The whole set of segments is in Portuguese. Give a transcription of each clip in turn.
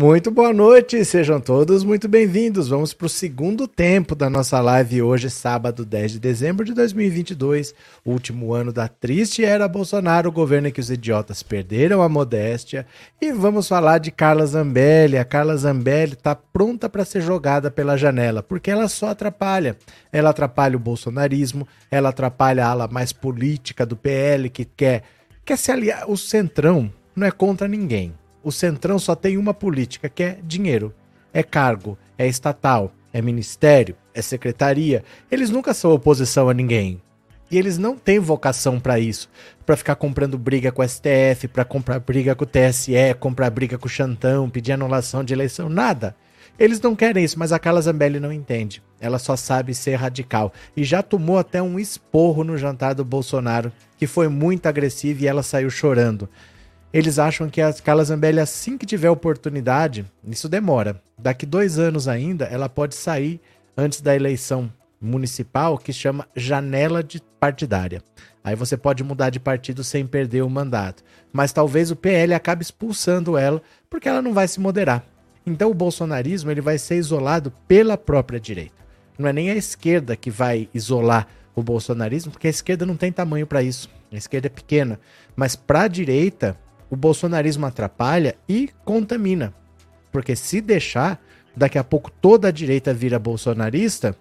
Muito boa noite, sejam todos muito bem-vindos. Vamos para o segundo tempo da nossa live hoje, sábado 10 de dezembro de 2022, último ano da triste era Bolsonaro, o governo em que os idiotas perderam a modéstia. E vamos falar de Carla Zambelli. A Carla Zambelli está pronta para ser jogada pela janela, porque ela só atrapalha. Ela atrapalha o bolsonarismo, ela atrapalha a ala mais política do PL que quer, quer se aliar. O Centrão não é contra ninguém o Centrão só tem uma política, que é dinheiro. É cargo, é estatal, é ministério, é secretaria. Eles nunca são oposição a ninguém. E eles não têm vocação para isso, para ficar comprando briga com o STF, para comprar briga com o TSE, comprar briga com o Chantão, pedir anulação de eleição, nada. Eles não querem isso, mas a Carla Zambelli não entende. Ela só sabe ser radical e já tomou até um esporro no jantar do Bolsonaro, que foi muito agressivo e ela saiu chorando. Eles acham que a Carla Zambelli, assim que tiver oportunidade, isso demora. Daqui dois anos ainda, ela pode sair antes da eleição municipal, que chama janela de partidária. Aí você pode mudar de partido sem perder o mandato. Mas talvez o PL acabe expulsando ela, porque ela não vai se moderar. Então o bolsonarismo ele vai ser isolado pela própria direita. Não é nem a esquerda que vai isolar o bolsonarismo, porque a esquerda não tem tamanho para isso. A esquerda é pequena. Mas para a direita, o bolsonarismo atrapalha e contamina. Porque se deixar, daqui a pouco toda a direita vira bolsonarista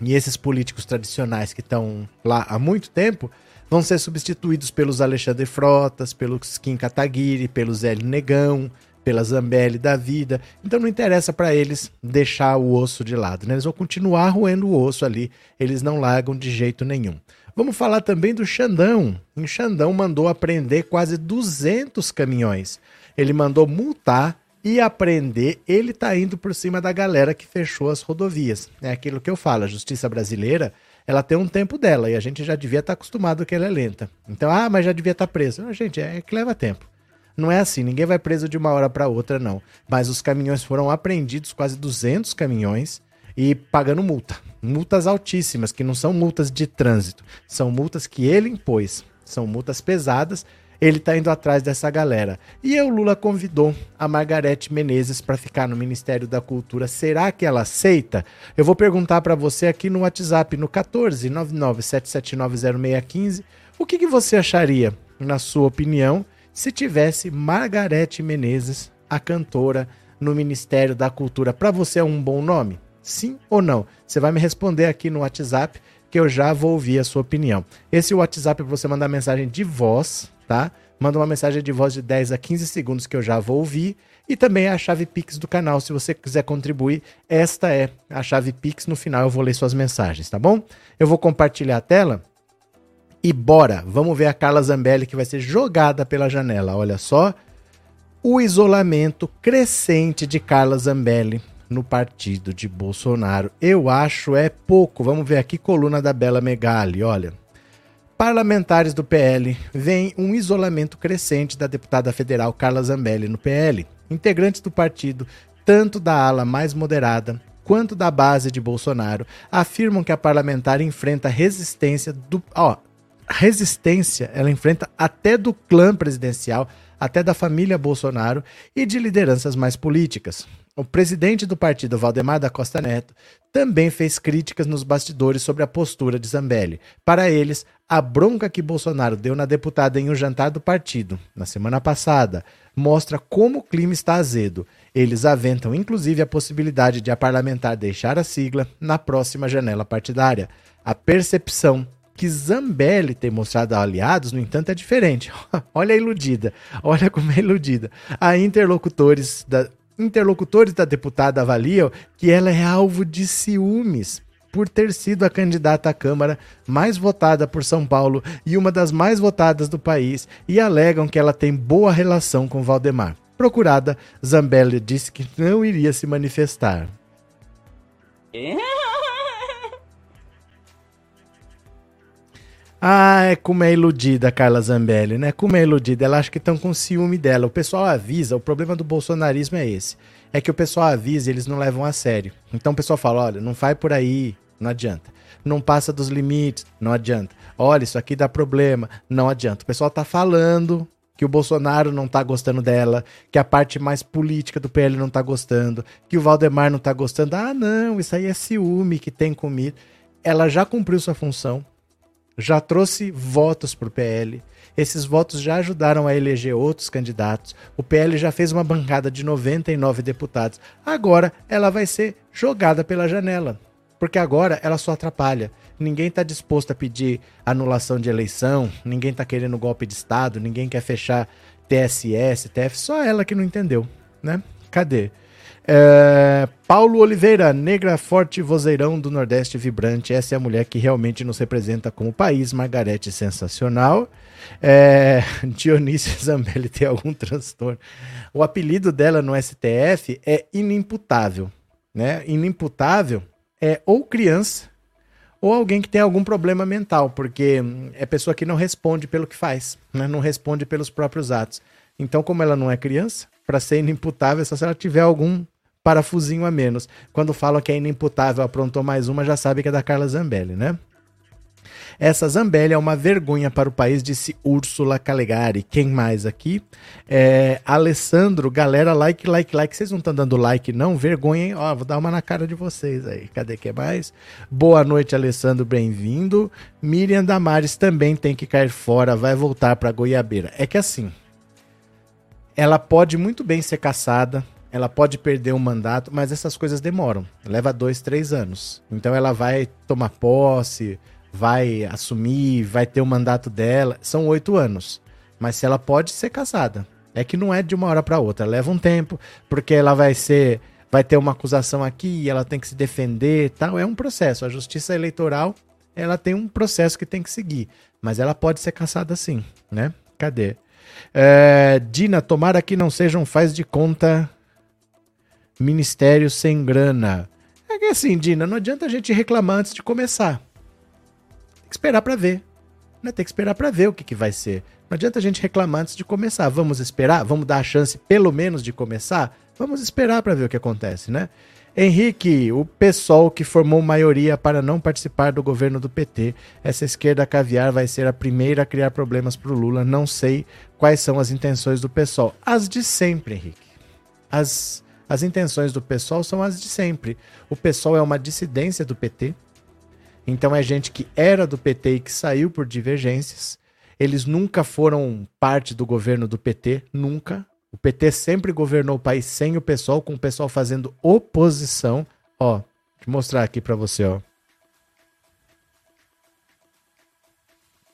e esses políticos tradicionais que estão lá há muito tempo vão ser substituídos pelos Alexandre Frotas, pelos Kim Kataguiri, pelos Hélio Negão, pela Zambelli da vida. Então não interessa para eles deixar o osso de lado, né? Eles vão continuar roendo o osso ali, eles não largam de jeito nenhum. Vamos falar também do Xandão. Em Xandão mandou apreender quase 200 caminhões. Ele mandou multar e aprender. Ele tá indo por cima da galera que fechou as rodovias. É aquilo que eu falo, a justiça brasileira, ela tem um tempo dela e a gente já devia estar tá acostumado que ela é lenta. Então, ah, mas já devia estar tá preso. Não, gente, é que leva tempo. Não é assim, ninguém vai preso de uma hora para outra, não. Mas os caminhões foram apreendidos, quase 200 caminhões, e pagando multa multas altíssimas, que não são multas de trânsito, são multas que ele impôs, são multas pesadas. Ele está indo atrás dessa galera. E o Lula convidou a Margarete Menezes para ficar no Ministério da Cultura. Será que ela aceita? Eu vou perguntar para você aqui no WhatsApp no 14 997790615. O que, que você acharia, na sua opinião, se tivesse Margarete Menezes, a cantora, no Ministério da Cultura? Para você é um bom nome? Sim ou não? Você vai me responder aqui no WhatsApp que eu já vou ouvir a sua opinião. Esse é WhatsApp para você mandar mensagem de voz, tá? Manda uma mensagem de voz de 10 a 15 segundos que eu já vou ouvir. E também é a chave Pix do canal. Se você quiser contribuir, esta é a chave Pix. No final eu vou ler suas mensagens, tá bom? Eu vou compartilhar a tela. E bora! Vamos ver a Carla Zambelli que vai ser jogada pela janela. Olha só. O isolamento crescente de Carla Zambelli no partido de Bolsonaro. Eu acho é pouco. Vamos ver aqui, coluna da Bela Megali, olha. Parlamentares do PL veem um isolamento crescente da deputada federal Carla Zambelli no PL. Integrantes do partido, tanto da ala mais moderada quanto da base de Bolsonaro, afirmam que a parlamentar enfrenta resistência do, ó, resistência, ela enfrenta até do clã presidencial, até da família Bolsonaro e de lideranças mais políticas. O presidente do partido, Valdemar da Costa Neto, também fez críticas nos bastidores sobre a postura de Zambelli. Para eles, a bronca que Bolsonaro deu na deputada em um jantar do partido, na semana passada, mostra como o clima está azedo. Eles aventam inclusive a possibilidade de a parlamentar deixar a sigla na próxima janela partidária. A percepção que Zambelli tem mostrado a aliados, no entanto, é diferente. olha a iludida, olha como é iludida. Há interlocutores da, interlocutores da deputada avaliam que ela é alvo de ciúmes por ter sido a candidata à Câmara mais votada por São Paulo e uma das mais votadas do país e alegam que ela tem boa relação com Valdemar. Procurada, Zambelli disse que não iria se manifestar. É? Ah, é como é iludida Carla Zambelli, né? Como é iludida. Ela acha que estão com ciúme dela. O pessoal avisa, o problema do bolsonarismo é esse. É que o pessoal avisa e eles não levam a sério. Então o pessoal fala: olha, não vai por aí, não adianta. Não passa dos limites, não adianta. Olha, isso aqui dá problema, não adianta. O pessoal tá falando que o Bolsonaro não tá gostando dela, que a parte mais política do PL não tá gostando, que o Valdemar não tá gostando. Ah, não, isso aí é ciúme que tem comigo. Ela já cumpriu sua função, já trouxe votos pro PL. Esses votos já ajudaram a eleger outros candidatos. O PL já fez uma bancada de 99 deputados. Agora ela vai ser jogada pela janela, porque agora ela só atrapalha. Ninguém está disposto a pedir anulação de eleição, ninguém está querendo golpe de Estado, ninguém quer fechar TSS, TF, só ela que não entendeu, né? Cadê? É, Paulo Oliveira, negra forte vozeirão do Nordeste vibrante. Essa é a mulher que realmente nos representa como país. Margarete sensacional. É, Dionísio Zambelli tem algum transtorno. O apelido dela no STF é inimputável. Né? Inimputável é ou criança ou alguém que tem algum problema mental, porque é pessoa que não responde pelo que faz, né? não responde pelos próprios atos. Então, como ela não é criança, para ser inimputável, é só se ela tiver algum parafusinho a menos. Quando falam que é inimputável, aprontou mais uma, já sabe que é da Carla Zambelli, né? Essa Zambelli é uma vergonha para o país, disse Úrsula Calegari. Quem mais aqui? É, Alessandro, galera, like, like, like. Vocês não estão dando like, não? Vergonha, hein? Ó, vou dar uma na cara de vocês aí. Cadê que mais? Boa noite, Alessandro, bem-vindo. Miriam Damares também tem que cair fora, vai voltar para Goiabeira. É que assim, ela pode muito bem ser caçada, ela pode perder um mandato, mas essas coisas demoram. Leva dois, três anos. Então ela vai tomar posse, vai assumir, vai ter o mandato dela. São oito anos. Mas se ela pode ser casada. É que não é de uma hora para outra. Leva um tempo, porque ela vai ser. Vai ter uma acusação aqui, ela tem que se defender tal. É um processo. A justiça eleitoral, ela tem um processo que tem que seguir. Mas ela pode ser caçada sim, né? Cadê? É, Dina, tomara que não seja um faz de conta ministério sem grana. É que assim, Dina, não adianta a gente reclamar antes de começar que esperar para ver. Né? Tem que esperar para ver o que, que vai ser. Não adianta a gente reclamar antes de começar. Vamos esperar? Vamos dar a chance, pelo menos, de começar? Vamos esperar para ver o que acontece, né? Henrique, o PSOL que formou maioria para não participar do governo do PT. Essa esquerda caviar vai ser a primeira a criar problemas para o Lula. Não sei quais são as intenções do PSOL. As de sempre, Henrique. As, as intenções do PSOL são as de sempre. O PSOL é uma dissidência do PT. Então é gente que era do PT e que saiu por divergências. Eles nunca foram parte do governo do PT, nunca. O PT sempre governou o país sem o pessoal, com o pessoal fazendo oposição. Ó, deixa eu mostrar aqui para você, ó.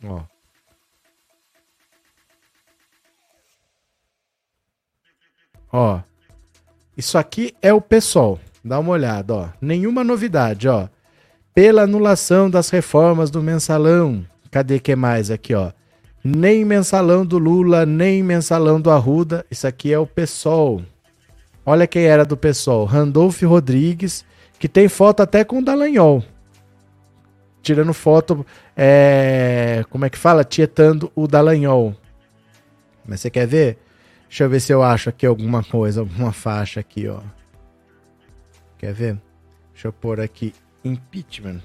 Ó. Ó. Isso aqui é o pessoal. Dá uma olhada, ó. Nenhuma novidade, ó pela anulação das reformas do mensalão. Cadê que mais aqui, ó? Nem mensalão do Lula, nem mensalão do Arruda. Isso aqui é o PSOL. Olha quem era do PSOL. Randolfo Rodrigues, que tem foto até com o Dallagnol. Tirando foto, é... como é que fala? Tietando o Dallagnol. Mas você quer ver? Deixa eu ver se eu acho aqui alguma coisa, alguma faixa aqui, ó. Quer ver? Deixa eu pôr aqui Impeachment.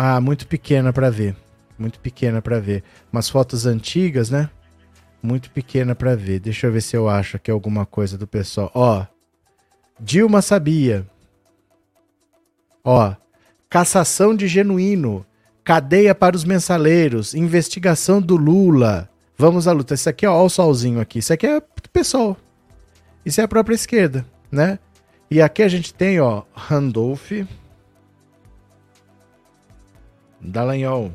Ah, muito pequena para ver. Muito pequena para ver. Umas fotos antigas, né? Muito pequena para ver. Deixa eu ver se eu acho aqui alguma coisa do pessoal. Ó. Dilma sabia. Ó. Cassação de genuíno. Cadeia para os mensaleiros. Investigação do Lula. Vamos à luta. Isso aqui, ó, ó o solzinho aqui. Isso aqui é pessoal. Isso é a própria esquerda, né? E aqui a gente tem, ó, Randolph, Dallagnol.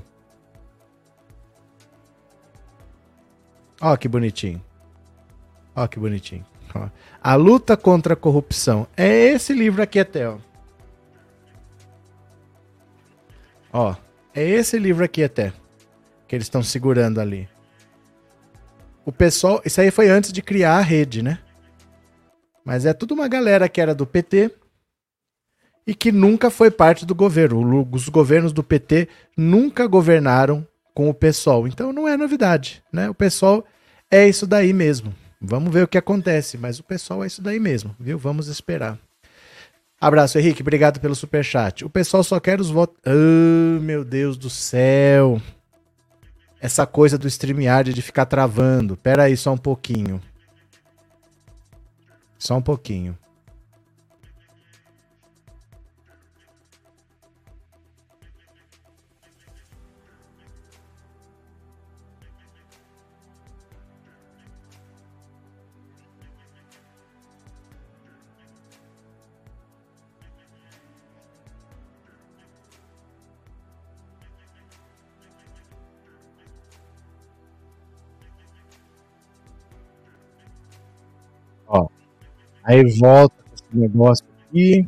Ó que bonitinho. Ó que bonitinho. Ó. A luta contra a corrupção. É esse livro aqui até, ó. Ó, é esse livro aqui até. Que eles estão segurando ali. O pessoal, isso aí foi antes de criar a rede, né? Mas é tudo uma galera que era do PT e que nunca foi parte do governo. Os governos do PT nunca governaram com o PSOL. Então não é novidade, né? O PSOL é isso daí mesmo. Vamos ver o que acontece, mas o PSOL é isso daí mesmo, viu? Vamos esperar. Abraço, Henrique. Obrigado pelo superchat. O pessoal só quer os votos. Oh, meu Deus do céu. Essa coisa do StreamYard de ficar travando. Pera aí só um pouquinho. Só um pouquinho. Aí volta com esse negócio aqui.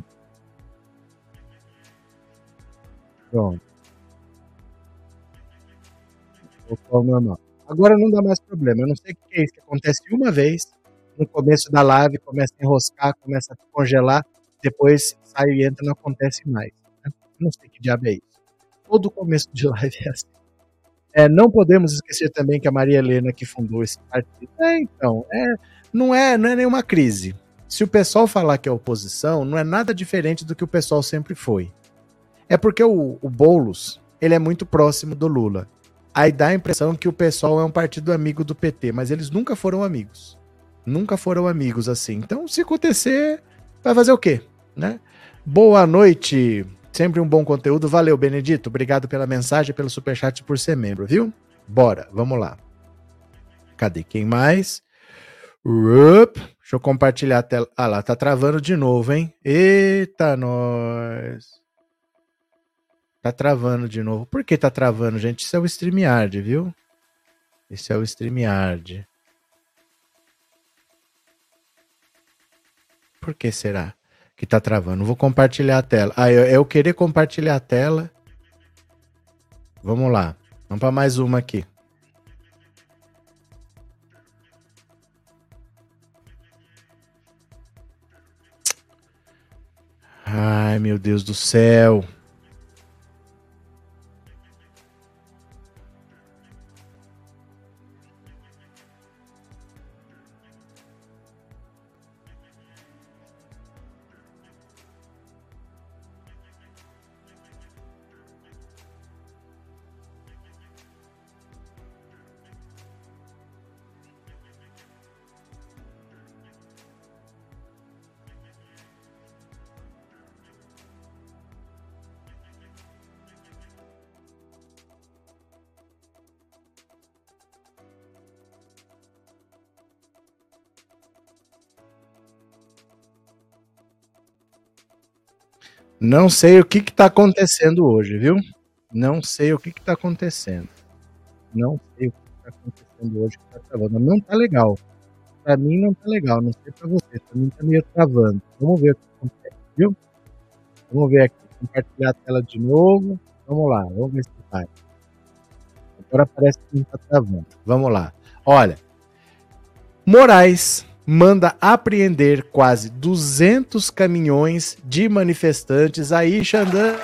Pronto. Agora não dá mais problema. Eu não sei o que é isso que acontece uma vez no começo da live, começa a enroscar, começa a congelar, depois sai e entra, não acontece mais. Né? Não sei que diabo é isso. Todo começo de live é assim. É, não podemos esquecer também que a Maria Helena que fundou esse partido. É, então, é, não é, não é nenhuma crise. Se o pessoal falar que é oposição, não é nada diferente do que o pessoal sempre foi. É porque o, o Boulos, ele é muito próximo do Lula. Aí dá a impressão que o pessoal é um partido amigo do PT, mas eles nunca foram amigos. Nunca foram amigos assim. Então, se acontecer, vai fazer o quê, né? Boa noite. Sempre um bom conteúdo. Valeu, Benedito. Obrigado pela mensagem, pelo superchat por ser membro, viu? Bora, vamos lá. Cadê quem mais? Rup. Deixa eu compartilhar a tela. Ah lá, tá travando de novo, hein? Eita, nós. Tá travando de novo. Por que tá travando, gente? Isso é o StreamYard, viu? Esse é o StreamYard. Por que será que tá travando? Vou compartilhar a tela. Ah, eu, eu querer compartilhar a tela. Vamos lá. Vamos para mais uma aqui. Ai, meu Deus do céu. Não sei o que está acontecendo hoje, viu? Não sei o que está acontecendo. Não sei o que está acontecendo hoje que tá travando. Não tá legal. Para mim não tá legal. Não sei para você. Para mim tá meio travando. Vamos ver o que acontece, viu? Vamos ver aqui. Compartilhar a tela de novo. Vamos lá. Vamos ver se vai. Agora parece que não tá travando. Vamos lá. Olha. Moraes manda apreender quase 200 caminhões de manifestantes aí, Xandan.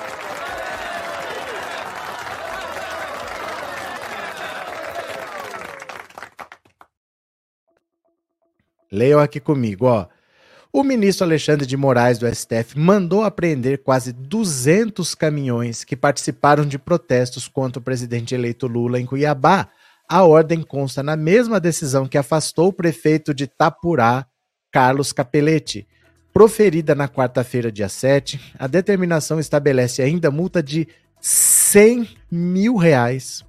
Leiam aqui comigo, ó. O ministro Alexandre de Moraes do STF mandou apreender quase 200 caminhões que participaram de protestos contra o presidente eleito Lula em Cuiabá a ordem consta na mesma decisão que afastou o prefeito de Tapurá, Carlos Capelletti. Proferida na quarta-feira, dia 7, a determinação estabelece ainda multa de 100 mil reais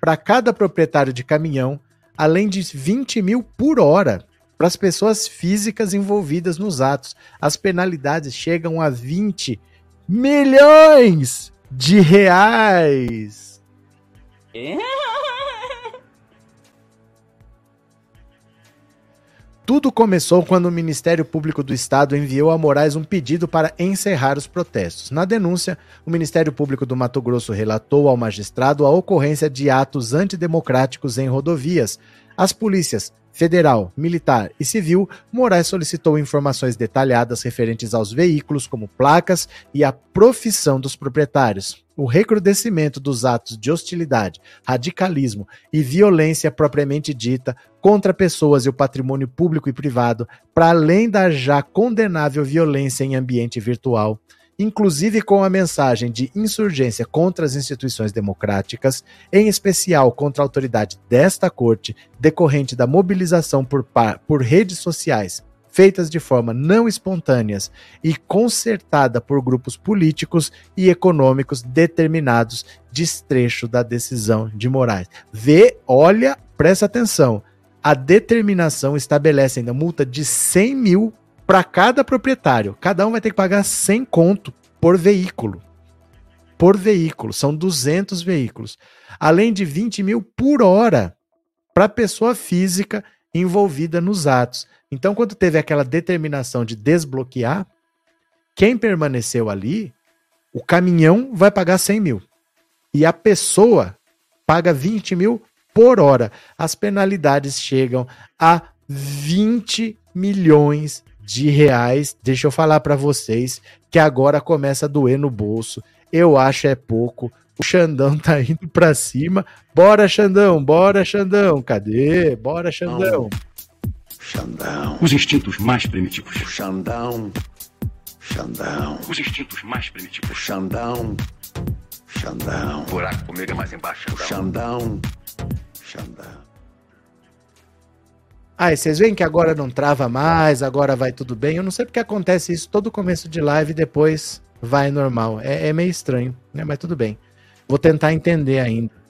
para cada proprietário de caminhão, além de 20 mil por hora para as pessoas físicas envolvidas nos atos. As penalidades chegam a 20 milhões de reais. Tudo começou quando o Ministério Público do Estado enviou a Moraes um pedido para encerrar os protestos. Na denúncia, o Ministério Público do Mato Grosso relatou ao magistrado a ocorrência de atos antidemocráticos em rodovias. As polícias federal, militar e civil, Moraes solicitou informações detalhadas referentes aos veículos, como placas e a profissão dos proprietários. O recrudescimento dos atos de hostilidade, radicalismo e violência propriamente dita contra pessoas e o patrimônio público e privado, para além da já condenável violência em ambiente virtual, inclusive com a mensagem de insurgência contra as instituições democráticas, em especial contra a autoridade desta corte, decorrente da mobilização por, por redes sociais feitas de forma não espontâneas e concertada por grupos políticos e econômicos determinados, destrecho da decisão de Moraes. Vê, olha, presta atenção. A determinação estabelece ainda multa de 100 mil para cada proprietário. Cada um vai ter que pagar 100 conto por veículo. Por veículo. São 200 veículos. Além de 20 mil por hora para pessoa física envolvida nos atos. Então, quando teve aquela determinação de desbloquear, quem permaneceu ali, o caminhão vai pagar 100 mil. E a pessoa paga 20 mil por hora. As penalidades chegam a 20 milhões de reais. Deixa eu falar para vocês que agora começa a doer no bolso. Eu acho é pouco. O Xandão tá indo para cima. Bora, Xandão, bora, Xandão. Cadê? Bora, Xandão. Xandão. Os instintos mais primitivos. Xandão. Xandão. Os instintos mais primitivos. Xandão. Xandão. buraco comigo é mais embaixo. Xandão. Xandão. Ah, vocês veem que agora não trava mais, agora vai tudo bem. Eu não sei porque acontece isso todo começo de live e depois vai normal. É, é meio estranho, né? Mas tudo bem. Vou tentar entender ainda.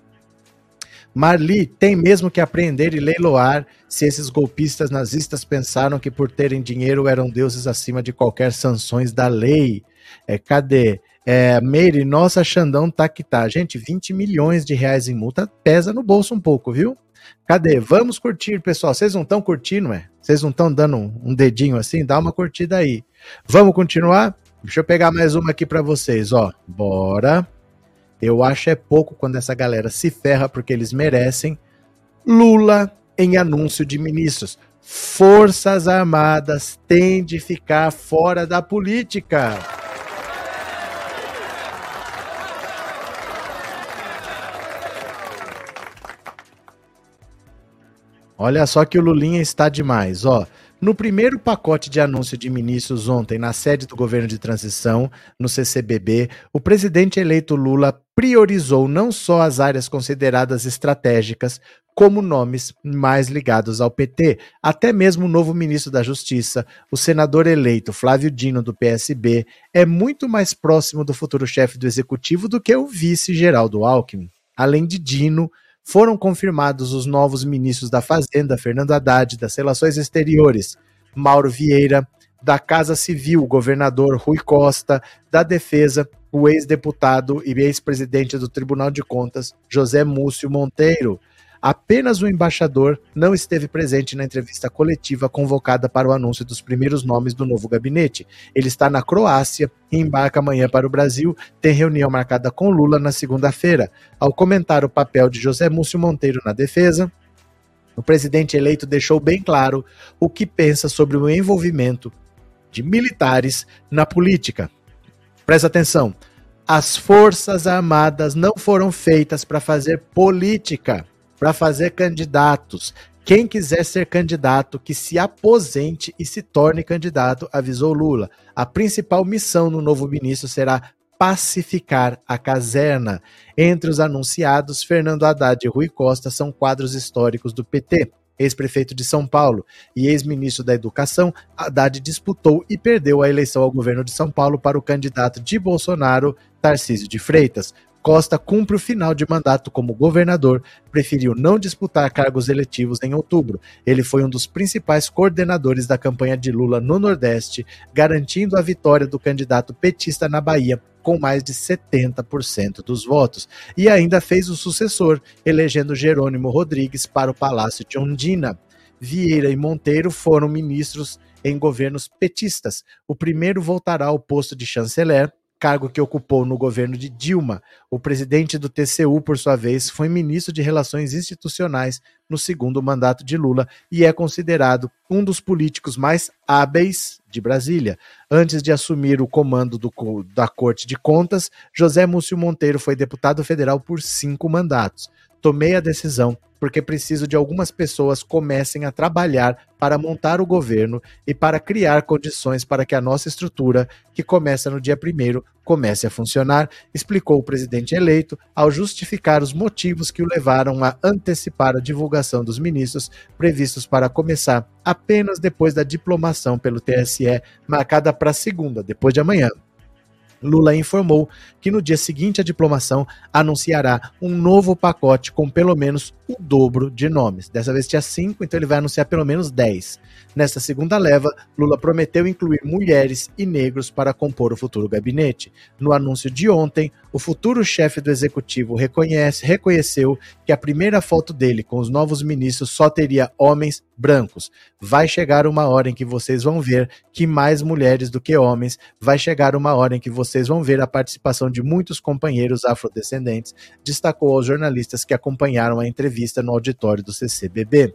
Marli tem mesmo que aprender e leiloar se esses golpistas nazistas pensaram que por terem dinheiro eram deuses acima de qualquer sanções da lei. É, cadê? É, Meire, nossa Xandão tá que tá. Gente, 20 milhões de reais em multa pesa no bolso um pouco, viu? Cadê? Vamos curtir, pessoal. Vocês não estão curtindo, é? Vocês não estão dando um, um, dedinho assim? Dá uma curtida aí. Vamos continuar? Deixa eu pegar mais uma aqui para vocês, ó. Bora. Eu acho é pouco quando essa galera se ferra porque eles merecem. Lula em anúncio de ministros. Forças Armadas têm de ficar fora da política. Olha só que o Lulinha está demais, ó. No primeiro pacote de anúncio de ministros ontem, na sede do governo de transição, no CCBB, o presidente eleito Lula priorizou não só as áreas consideradas estratégicas, como nomes mais ligados ao PT. Até mesmo o novo ministro da Justiça, o senador eleito Flávio Dino, do PSB, é muito mais próximo do futuro chefe do executivo do que o vice Geraldo Alckmin. Além de Dino, foram confirmados os novos ministros da Fazenda, Fernando Haddad, das Relações Exteriores, Mauro Vieira, da Casa Civil, governador Rui Costa, da Defesa, o ex-deputado e ex-presidente do Tribunal de Contas, José Múcio Monteiro, Apenas o embaixador não esteve presente na entrevista coletiva convocada para o anúncio dos primeiros nomes do novo gabinete. Ele está na Croácia e embarca amanhã para o Brasil. Tem reunião marcada com Lula na segunda-feira. Ao comentar o papel de José Múcio Monteiro na defesa, o presidente eleito deixou bem claro o que pensa sobre o envolvimento de militares na política. Presta atenção. As Forças Armadas não foram feitas para fazer política para fazer candidatos. Quem quiser ser candidato, que se aposente e se torne candidato, avisou Lula. A principal missão no novo ministro será pacificar a caserna. Entre os anunciados, Fernando Haddad e Rui Costa são quadros históricos do PT. Ex-prefeito de São Paulo e ex-ministro da Educação, Haddad disputou e perdeu a eleição ao governo de São Paulo para o candidato de Bolsonaro, Tarcísio de Freitas. Costa cumpre o final de mandato como governador, preferiu não disputar cargos eletivos em outubro. Ele foi um dos principais coordenadores da campanha de Lula no Nordeste, garantindo a vitória do candidato petista na Bahia, com mais de 70% dos votos. E ainda fez o sucessor, elegendo Jerônimo Rodrigues para o Palácio de Ondina. Vieira e Monteiro foram ministros em governos petistas. O primeiro voltará ao posto de chanceler cargo que ocupou no governo de Dilma. O presidente do TCU, por sua vez, foi ministro de Relações Institucionais no segundo mandato de Lula e é considerado um dos políticos mais hábeis de Brasília. Antes de assumir o comando do, da Corte de Contas, José Múcio Monteiro foi deputado federal por cinco mandatos. Tomei a decisão porque preciso de algumas pessoas comecem a trabalhar para montar o governo e para criar condições para que a nossa estrutura, que começa no dia primeiro, comece a funcionar, explicou o presidente eleito ao justificar os motivos que o levaram a antecipar a divulgação dos ministros previstos para começar apenas depois da diplomação pelo TSE, marcada para segunda, depois de amanhã. Lula informou que no dia seguinte à diplomação anunciará um novo pacote com pelo menos o dobro de nomes. Dessa vez tinha cinco, então ele vai anunciar pelo menos dez. Nesta segunda leva, Lula prometeu incluir mulheres e negros para compor o futuro gabinete. No anúncio de ontem, o futuro chefe do executivo reconhece, reconheceu que a primeira foto dele com os novos ministros só teria homens brancos. Vai chegar uma hora em que vocês vão ver que mais mulheres do que homens, vai chegar uma hora em que vocês vão ver a participação de muitos companheiros afrodescendentes, destacou aos jornalistas que acompanharam a entrevista no auditório do CCBB.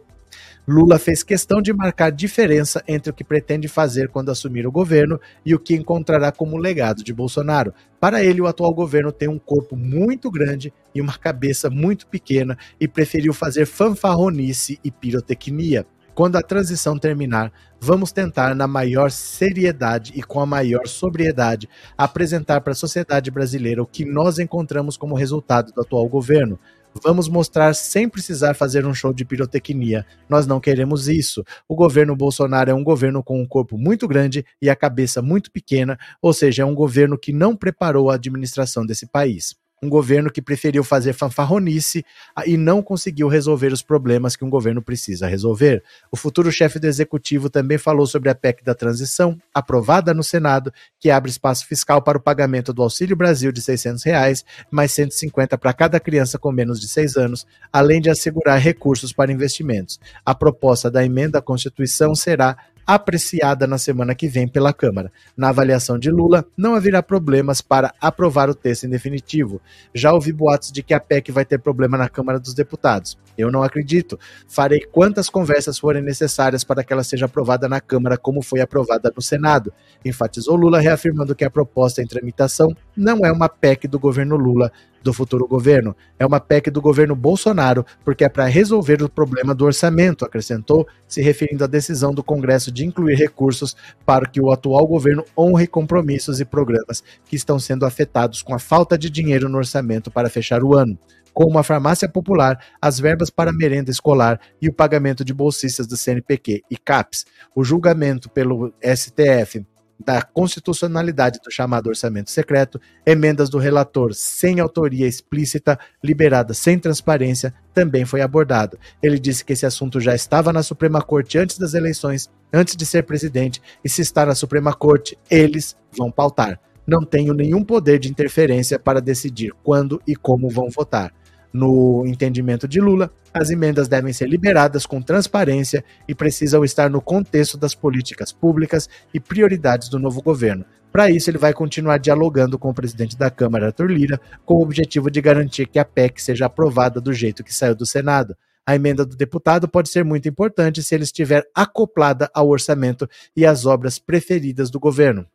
Lula fez questão de marcar diferença entre o que pretende fazer quando assumir o governo e o que encontrará como legado de Bolsonaro. Para ele, o atual governo tem um corpo muito grande e uma cabeça muito pequena e preferiu fazer fanfarronice e pirotecnia. Quando a transição terminar, vamos tentar, na maior seriedade e com a maior sobriedade, apresentar para a sociedade brasileira o que nós encontramos como resultado do atual governo. Vamos mostrar sem precisar fazer um show de pirotecnia. Nós não queremos isso. O governo Bolsonaro é um governo com um corpo muito grande e a cabeça muito pequena, ou seja, é um governo que não preparou a administração desse país um governo que preferiu fazer fanfarronice ah, e não conseguiu resolver os problemas que um governo precisa resolver. O futuro chefe do executivo também falou sobre a PEC da transição, aprovada no Senado, que abre espaço fiscal para o pagamento do Auxílio Brasil de 600 reais, mais 150 para cada criança com menos de 6 anos, além de assegurar recursos para investimentos. A proposta da emenda à Constituição será apreciada na semana que vem pela Câmara. Na avaliação de Lula, não haverá problemas para aprovar o texto em definitivo. Já ouvi boatos de que a PEC vai ter problema na Câmara dos Deputados. Eu não acredito. Farei quantas conversas forem necessárias para que ela seja aprovada na Câmara como foi aprovada no Senado, enfatizou Lula, reafirmando que a proposta em tramitação não é uma PEC do governo Lula, do futuro governo. É uma PEC do governo Bolsonaro, porque é para resolver o problema do orçamento, acrescentou, se referindo à decisão do Congresso de incluir recursos para que o atual governo honre compromissos e programas que estão sendo afetados com a falta de dinheiro no orçamento para fechar o ano como a farmácia popular, as verbas para merenda escolar e o pagamento de bolsistas do CNPq e CAPES. O julgamento pelo STF da constitucionalidade do chamado orçamento secreto, emendas do relator sem autoria explícita, liberadas sem transparência, também foi abordado. Ele disse que esse assunto já estava na Suprema Corte antes das eleições, antes de ser presidente, e se está na Suprema Corte, eles vão pautar. Não tenho nenhum poder de interferência para decidir quando e como vão votar. No entendimento de Lula, as emendas devem ser liberadas com transparência e precisam estar no contexto das políticas públicas e prioridades do novo governo. Para isso, ele vai continuar dialogando com o presidente da Câmara, Arthur Lira, com o objetivo de garantir que a PEC seja aprovada do jeito que saiu do Senado. A emenda do deputado pode ser muito importante se ele estiver acoplada ao orçamento e às obras preferidas do governo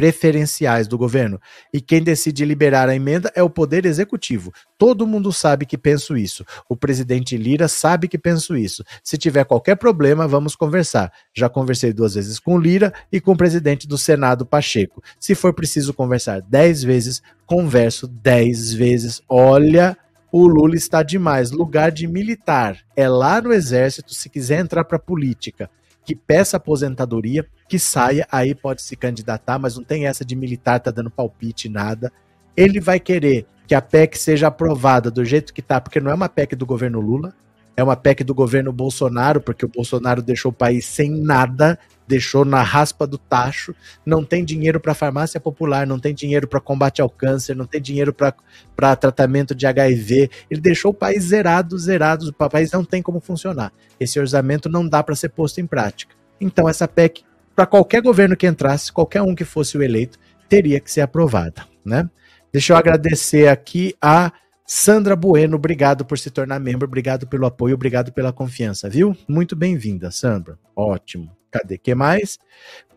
preferenciais do governo. E quem decide liberar a emenda é o Poder Executivo. Todo mundo sabe que penso isso. O presidente Lira sabe que penso isso. Se tiver qualquer problema, vamos conversar. Já conversei duas vezes com Lira e com o presidente do Senado, Pacheco. Se for preciso conversar dez vezes, converso dez vezes. Olha. O Lula está demais. Lugar de militar. É lá no exército. Se quiser entrar para política, que peça aposentadoria, que saia, aí pode se candidatar, mas não tem essa de militar tá dando palpite, nada. Ele vai querer que a PEC seja aprovada do jeito que tá, porque não é uma PEC do governo Lula, é uma PEC do governo Bolsonaro, porque o Bolsonaro deixou o país sem nada, deixou na raspa do tacho, não tem dinheiro para farmácia popular, não tem dinheiro para combate ao câncer, não tem dinheiro para tratamento de HIV. Ele deixou o país zerado, zerado, o país não tem como funcionar. Esse orçamento não dá para ser posto em prática. Então essa PEC, para qualquer governo que entrasse, qualquer um que fosse o eleito, teria que ser aprovada, né? Deixa eu agradecer aqui a Sandra Bueno, obrigado por se tornar membro, obrigado pelo apoio, obrigado pela confiança, viu? Muito bem-vinda, Sandra. Ótimo. Cadê? que mais?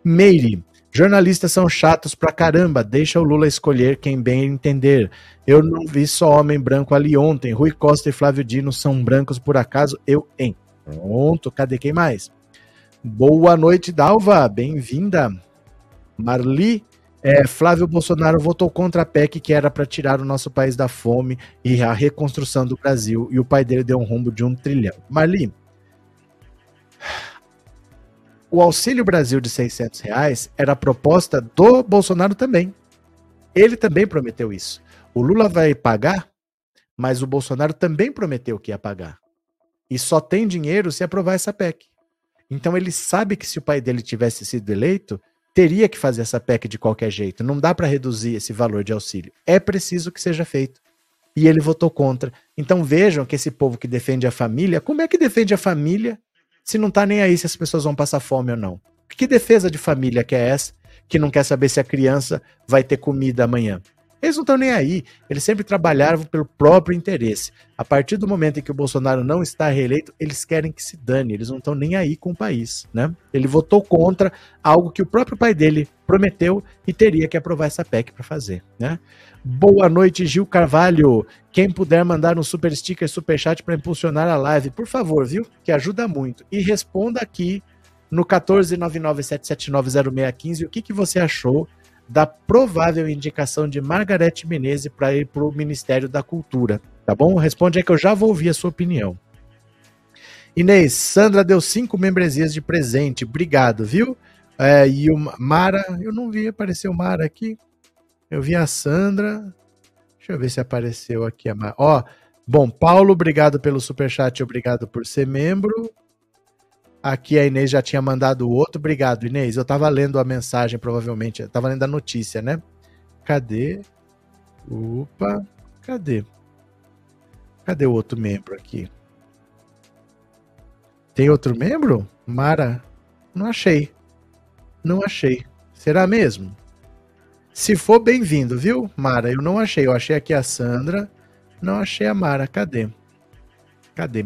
Meire, jornalistas são chatos pra caramba, deixa o Lula escolher quem bem entender. Eu não vi só homem branco ali ontem, Rui Costa e Flávio Dino são brancos por acaso, eu em. Pronto, cadê quem mais? Boa noite, Dalva, bem-vinda. Marli, é, Flávio Bolsonaro votou contra a PEC que era para tirar o nosso país da fome e a reconstrução do Brasil, e o pai dele deu um rombo de um trilhão. Marli, o Auxílio Brasil de 600 reais era a proposta do Bolsonaro também. Ele também prometeu isso. O Lula vai pagar, mas o Bolsonaro também prometeu que ia pagar. E só tem dinheiro se aprovar essa PEC. Então ele sabe que se o pai dele tivesse sido eleito, teria que fazer essa PEC de qualquer jeito. Não dá para reduzir esse valor de auxílio. É preciso que seja feito. E ele votou contra. Então vejam que esse povo que defende a família, como é que defende a família se não tá nem aí se as pessoas vão passar fome ou não. Que defesa de família que é essa que não quer saber se a criança vai ter comida amanhã? Eles não estão nem aí. Eles sempre trabalharam pelo próprio interesse. A partir do momento em que o Bolsonaro não está reeleito, eles querem que se dane. Eles não estão nem aí com o país, né? Ele votou contra algo que o próprio pai dele prometeu e teria que aprovar essa PEC para fazer, né? Boa noite, Gil Carvalho. Quem puder mandar um super sticker, super chat para impulsionar a live, por favor, viu? Que ajuda muito. E responda aqui no 14997790615 o que, que você achou da provável indicação de Margarete Menezes para ir para o Ministério da Cultura, tá bom? Responde aí que eu já vou ouvir a sua opinião. Inês, Sandra deu cinco membresias de presente, obrigado, viu? É, e o Mara, eu não vi aparecer o Mara aqui. Eu vi a Sandra. Deixa eu ver se apareceu aqui a Mara. Ó, bom, Paulo, obrigado pelo superchat, obrigado por ser membro. Aqui a Inês já tinha mandado outro. Obrigado, Inês. Eu tava lendo a mensagem, provavelmente. Eu tava lendo a notícia, né? Cadê? Opa, cadê? Cadê o outro membro aqui? Tem outro membro? Mara? Não achei. Não achei. Será mesmo? Se for, bem-vindo, viu, Mara? Eu não achei. Eu achei aqui a Sandra. Não achei a Mara. Cadê? Cadê?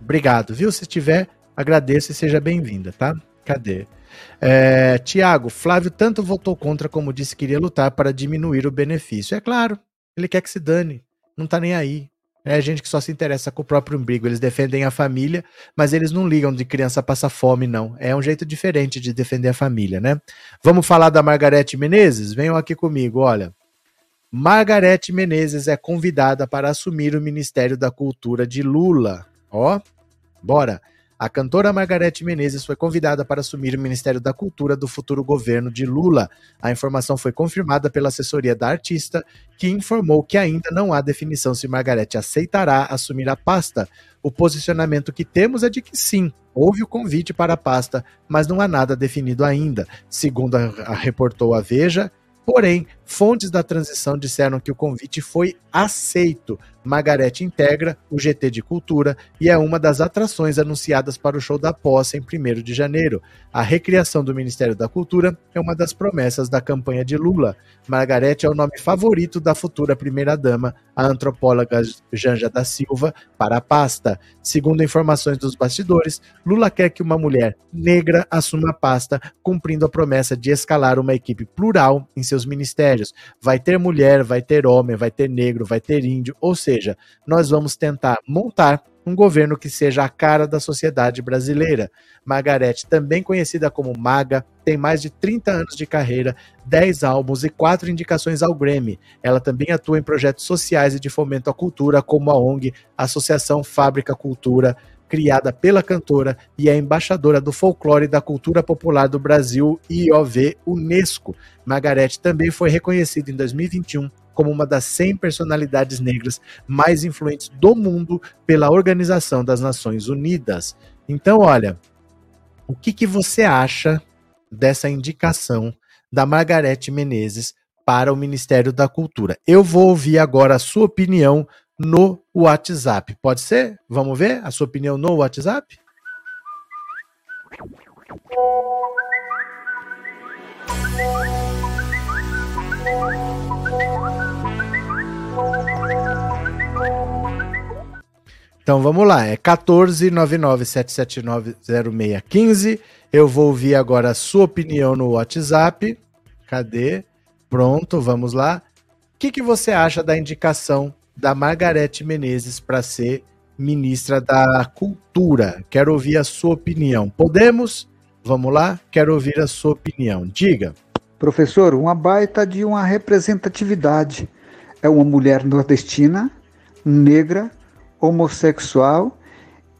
Obrigado, viu? Se tiver, agradeço e seja bem-vinda, tá? Cadê? É, Tiago, Flávio tanto votou contra como disse que iria lutar para diminuir o benefício. É claro, ele quer que se dane. Não tá nem aí. É gente que só se interessa com o próprio umbigo. Eles defendem a família, mas eles não ligam de criança passar fome, não. É um jeito diferente de defender a família, né? Vamos falar da Margarete Menezes? Venham aqui comigo, olha. Margarete Menezes é convidada para assumir o Ministério da Cultura de Lula. Ó, bora. A cantora Margarete Menezes foi convidada para assumir o Ministério da Cultura do futuro governo de Lula. A informação foi confirmada pela assessoria da artista, que informou que ainda não há definição se Margarete aceitará assumir a pasta. O posicionamento que temos é de que sim, houve o convite para a pasta, mas não há nada definido ainda. Segundo a, a reportou a Veja, Porém, fontes da transição disseram que o convite foi aceito. Margarete integra o GT de Cultura e é uma das atrações anunciadas para o show da posse em 1 de janeiro. A recriação do Ministério da Cultura é uma das promessas da campanha de Lula. Margarete é o nome favorito da futura primeira-dama, a antropóloga Janja da Silva, para a pasta. Segundo informações dos bastidores, Lula quer que uma mulher negra assuma a pasta, cumprindo a promessa de escalar uma equipe plural em seus ministérios. Vai ter mulher, vai ter homem, vai ter negro, vai ter índio, ou seja, nós vamos tentar montar um governo que seja a cara da sociedade brasileira. Margarete, também conhecida como Maga, tem mais de 30 anos de carreira, 10 álbuns e 4 indicações ao Grammy. Ela também atua em projetos sociais e de fomento à cultura, como a ONG Associação Fábrica Cultura, criada pela cantora e é embaixadora do folclore e da cultura popular do Brasil IOV Unesco. Margarete também foi reconhecida em 2021 como uma das 100 personalidades negras mais influentes do mundo pela Organização das Nações Unidas. Então, olha, o que, que você acha dessa indicação da Margarete Menezes para o Ministério da Cultura? Eu vou ouvir agora a sua opinião no WhatsApp. Pode ser? Vamos ver a sua opinião no WhatsApp? Então vamos lá, é 14997790615. Eu vou ouvir agora a sua opinião no WhatsApp. Cadê? Pronto, vamos lá. O que, que você acha da indicação da Margarete Menezes para ser ministra da Cultura? Quero ouvir a sua opinião. Podemos? Vamos lá? Quero ouvir a sua opinião. Diga. Professor, uma baita de uma representatividade. É uma mulher nordestina, negra, homossexual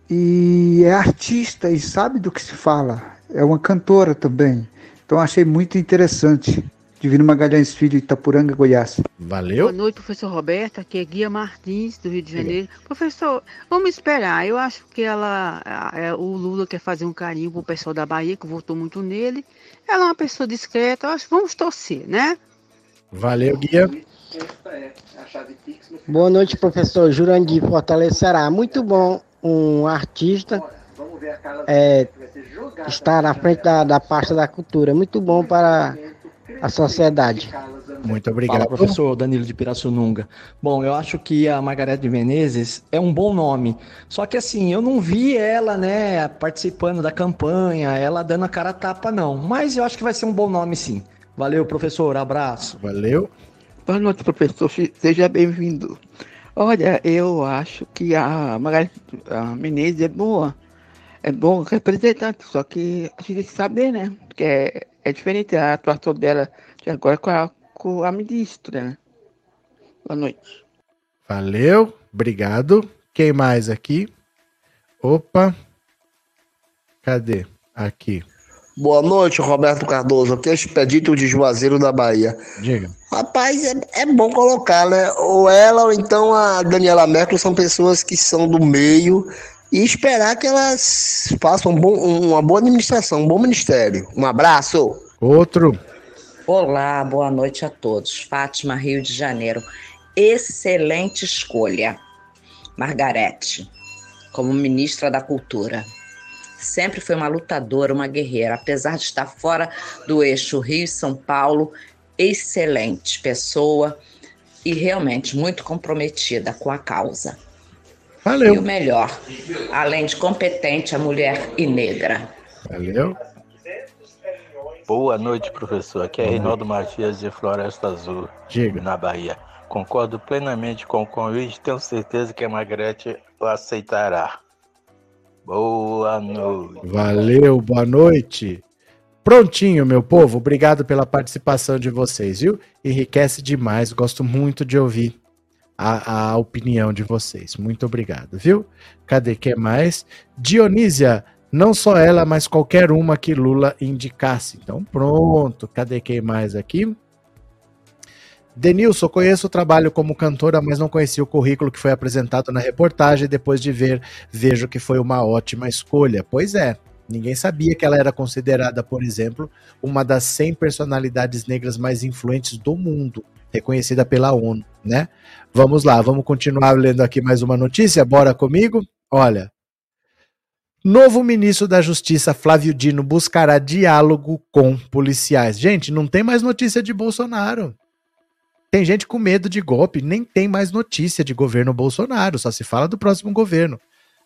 e é artista e sabe do que se fala. É uma cantora também. Então achei muito interessante. Divino Magalhães Filho, Itapuranga, Goiás. Valeu. Boa noite, professor Roberto. Aqui é Guia Martins, do Rio de Janeiro. Professor, vamos esperar. Eu acho que ela, é, o Lula quer fazer um carinho pro pessoal da Bahia, que votou muito nele. Ela é uma pessoa discreta. Eu acho que vamos torcer, né? Valeu, Guia. Boa noite, professor Jurandir Fortalecerá. Muito bom um artista é, estar na frente da, da pasta da cultura. Muito bom para a sociedade. Muito obrigado. Fala, professor Danilo de Pirassununga. Bom, eu acho que a Margarete Menezes é um bom nome. Só que assim, eu não vi ela, né, participando da campanha, ela dando a cara a tapa, não. Mas eu acho que vai ser um bom nome, sim. Valeu, professor. Abraço. Valeu. Boa noite, professor. Seja bem-vindo. Olha, eu acho que a Margarete Menezes é boa. É bom representante, só que a gente tem que saber, né? Porque é, diferente a atuação dela de agora com a, com a ministra, né? Boa noite. Valeu, obrigado. Quem mais aqui? Opa. Cadê? Aqui. Boa noite, Roberto Cardoso. Aqui é Expedito de Juazeiro da Bahia. Diga. Rapaz, é, é bom colocar, né? Ou ela ou então a Daniela Merkel são pessoas que são do meio e esperar que elas façam um bom, uma boa administração, um bom ministério. Um abraço. Outro. Olá, boa noite a todos. Fátima, Rio de Janeiro. Excelente escolha. Margarete, como ministra da Cultura. Sempre foi uma lutadora, uma guerreira, apesar de estar fora do eixo Rio e São Paulo, excelente pessoa e realmente muito comprometida com a causa. Valeu. E o melhor, além de competente, a mulher e negra. Valeu. Boa noite, professor. Aqui é Reinaldo Matias de Floresta Azul, Diga. na Bahia. Concordo plenamente com o convite, tenho certeza que a Margarete o aceitará. Boa noite. Valeu, boa noite. Prontinho, meu povo. Obrigado pela participação de vocês, viu? Enriquece demais. Gosto muito de ouvir a, a opinião de vocês. Muito obrigado, viu? Cadê que mais? Dionísia, não só ela, mas qualquer uma que Lula indicasse. Então, pronto. Cadê quem mais aqui? Denilson, conheço o trabalho como cantora, mas não conhecia o currículo que foi apresentado na reportagem. Depois de ver, vejo que foi uma ótima escolha. Pois é, ninguém sabia que ela era considerada, por exemplo, uma das 100 personalidades negras mais influentes do mundo, reconhecida pela ONU, né? Vamos lá, vamos continuar lendo aqui mais uma notícia. Bora comigo? Olha, Novo ministro da Justiça, Flávio Dino, buscará diálogo com policiais. Gente, não tem mais notícia de Bolsonaro. Tem gente com medo de golpe, nem tem mais notícia de governo Bolsonaro, só se fala do próximo governo.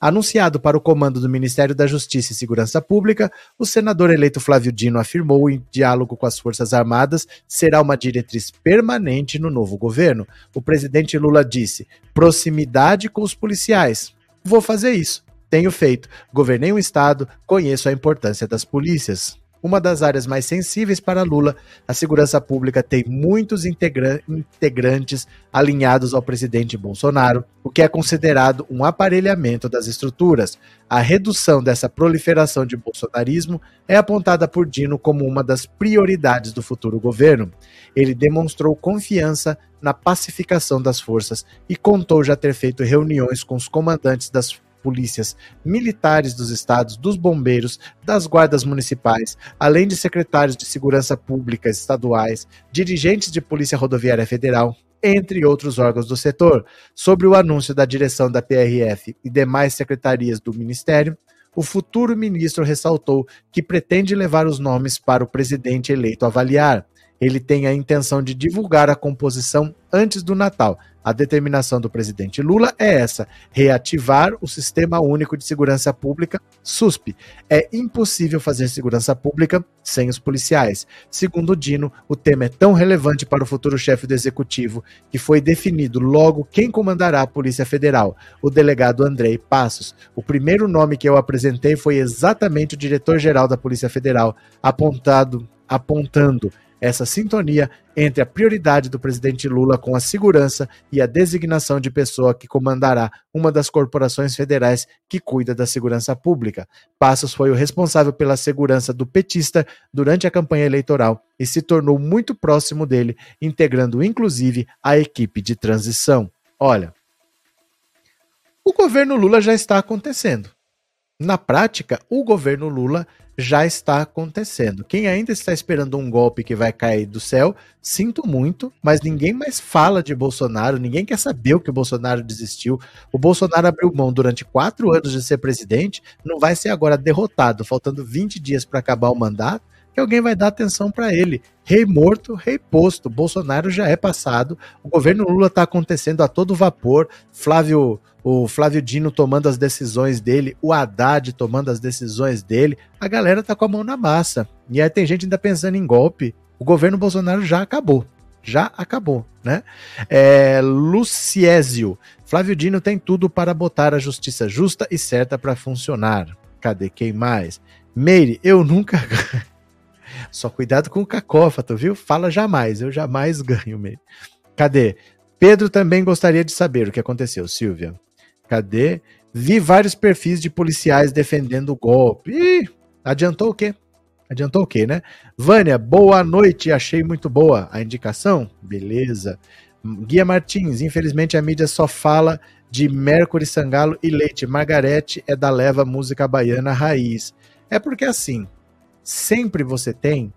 Anunciado para o comando do Ministério da Justiça e Segurança Pública, o senador eleito Flávio Dino afirmou em diálogo com as Forças Armadas será uma diretriz permanente no novo governo. O presidente Lula disse: proximidade com os policiais. Vou fazer isso. Tenho feito. Governei um estado, conheço a importância das polícias uma das áreas mais sensíveis para Lula, a segurança pública tem muitos integra integrantes alinhados ao presidente Bolsonaro, o que é considerado um aparelhamento das estruturas. A redução dessa proliferação de bolsonarismo é apontada por Dino como uma das prioridades do futuro governo. Ele demonstrou confiança na pacificação das forças e contou já ter feito reuniões com os comandantes das polícias militares dos estados, dos bombeiros, das guardas municipais, além de secretários de segurança pública estaduais, dirigentes de Polícia Rodoviária Federal, entre outros órgãos do setor. Sobre o anúncio da direção da PRF e demais secretarias do Ministério, o futuro ministro ressaltou que pretende levar os nomes para o presidente eleito avaliar. Ele tem a intenção de divulgar a composição antes do Natal. A determinação do presidente Lula é essa: reativar o Sistema Único de Segurança Pública, SUSP. É impossível fazer segurança pública sem os policiais. Segundo Dino, o tema é tão relevante para o futuro chefe do executivo que foi definido logo quem comandará a Polícia Federal, o delegado Andrei Passos. O primeiro nome que eu apresentei foi exatamente o diretor-geral da Polícia Federal, apontado apontando essa sintonia entre a prioridade do presidente Lula com a segurança e a designação de pessoa que comandará uma das corporações federais que cuida da segurança pública. Passos foi o responsável pela segurança do petista durante a campanha eleitoral e se tornou muito próximo dele, integrando inclusive a equipe de transição. Olha, o governo Lula já está acontecendo. Na prática, o governo Lula já está acontecendo. Quem ainda está esperando um golpe que vai cair do céu, sinto muito, mas ninguém mais fala de Bolsonaro, ninguém quer saber o que o Bolsonaro desistiu. O Bolsonaro abriu mão durante quatro anos de ser presidente, não vai ser agora derrotado, faltando 20 dias para acabar o mandato, que alguém vai dar atenção para ele. Rei morto, rei posto. Bolsonaro já é passado. O governo Lula está acontecendo a todo vapor. Flávio o Flávio Dino tomando as decisões dele, o Haddad tomando as decisões dele, a galera tá com a mão na massa. E aí tem gente ainda pensando em golpe. O governo Bolsonaro já acabou. Já acabou, né? É, Luciésio. Flávio Dino tem tudo para botar a justiça justa e certa para funcionar. Cadê quem mais? Meire, eu nunca. Só cuidado com o cacófato, viu? Fala jamais, eu jamais ganho, Meire. Cadê? Pedro também gostaria de saber o que aconteceu, Silvia. Cadê? Vi vários perfis de policiais defendendo o golpe. Ih, adiantou o quê? Adiantou o quê, né? Vânia, boa noite. Achei muito boa a indicação. Beleza. Guia Martins, infelizmente a mídia só fala de Mercury Sangalo e Leite. Margarete é da leva música baiana raiz. É porque assim, sempre você tem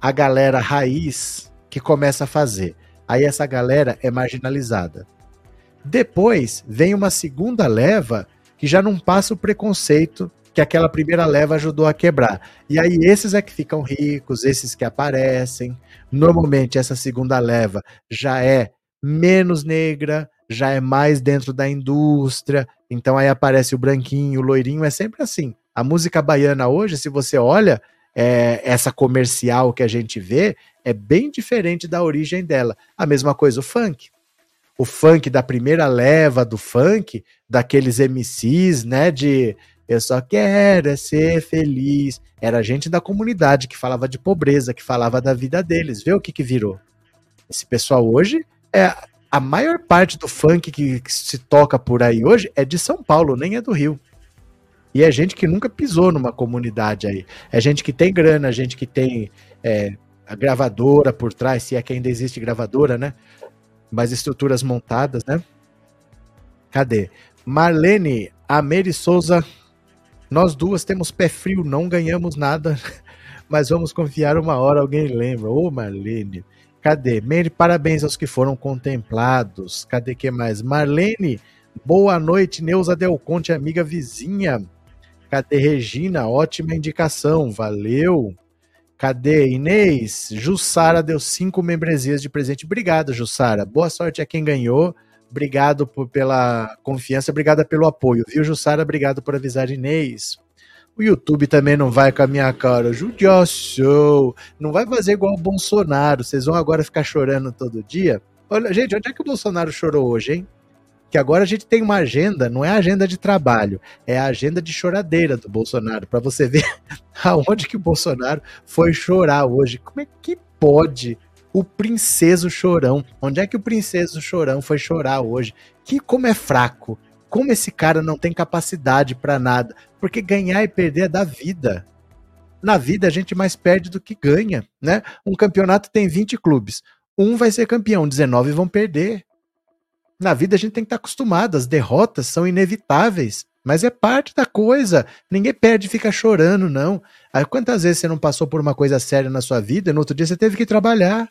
a galera raiz que começa a fazer. Aí essa galera é marginalizada. Depois vem uma segunda leva que já não passa o preconceito que aquela primeira leva ajudou a quebrar. E aí esses é que ficam ricos, esses que aparecem. Normalmente essa segunda leva já é menos negra, já é mais dentro da indústria. Então aí aparece o branquinho, o loirinho, é sempre assim. A música baiana hoje, se você olha, é, essa comercial que a gente vê, é bem diferente da origem dela. A mesma coisa o funk o funk da primeira leva do funk, daqueles MCs, né, de eu só quero é ser feliz. Era gente da comunidade que falava de pobreza, que falava da vida deles. Vê o que que virou. Esse pessoal hoje é a maior parte do funk que, que se toca por aí hoje é de São Paulo, nem é do Rio. E é gente que nunca pisou numa comunidade aí. É gente que tem grana, gente que tem é, a gravadora por trás, se é que ainda existe gravadora, né? Mais estruturas montadas, né? Cadê? Marlene, a Mary Souza, nós duas temos pé frio, não ganhamos nada, mas vamos confiar uma hora, alguém lembra. Ô, Marlene, cadê? Mary, parabéns aos que foram contemplados. Cadê que mais? Marlene, boa noite, Neuza Del Conte, amiga vizinha. Cadê Regina? Ótima indicação, valeu. Cadê Inês? Jussara deu cinco membresias de presente. Obrigado, Jussara. Boa sorte a quem ganhou. Obrigado por, pela confiança, obrigada pelo apoio, viu, Jussara? Obrigado por avisar Inês. O YouTube também não vai com a minha cara. Judiação. Não vai fazer igual o Bolsonaro. Vocês vão agora ficar chorando todo dia. Olha, gente, onde é que o Bolsonaro chorou hoje, hein? Que agora a gente tem uma agenda, não é agenda de trabalho, é a agenda de choradeira do Bolsonaro, para você ver aonde que o Bolsonaro foi chorar hoje. Como é que pode o princeso chorão? Onde é que o princeso chorão foi chorar hoje? Que como é fraco, como esse cara não tem capacidade para nada, porque ganhar e perder é da vida. Na vida a gente mais perde do que ganha, né? Um campeonato tem 20 clubes. Um vai ser campeão, 19 vão perder. Na vida a gente tem que estar acostumado, as derrotas são inevitáveis, mas é parte da coisa. Ninguém perde e fica chorando, não. Aí, quantas vezes você não passou por uma coisa séria na sua vida e no outro dia você teve que trabalhar?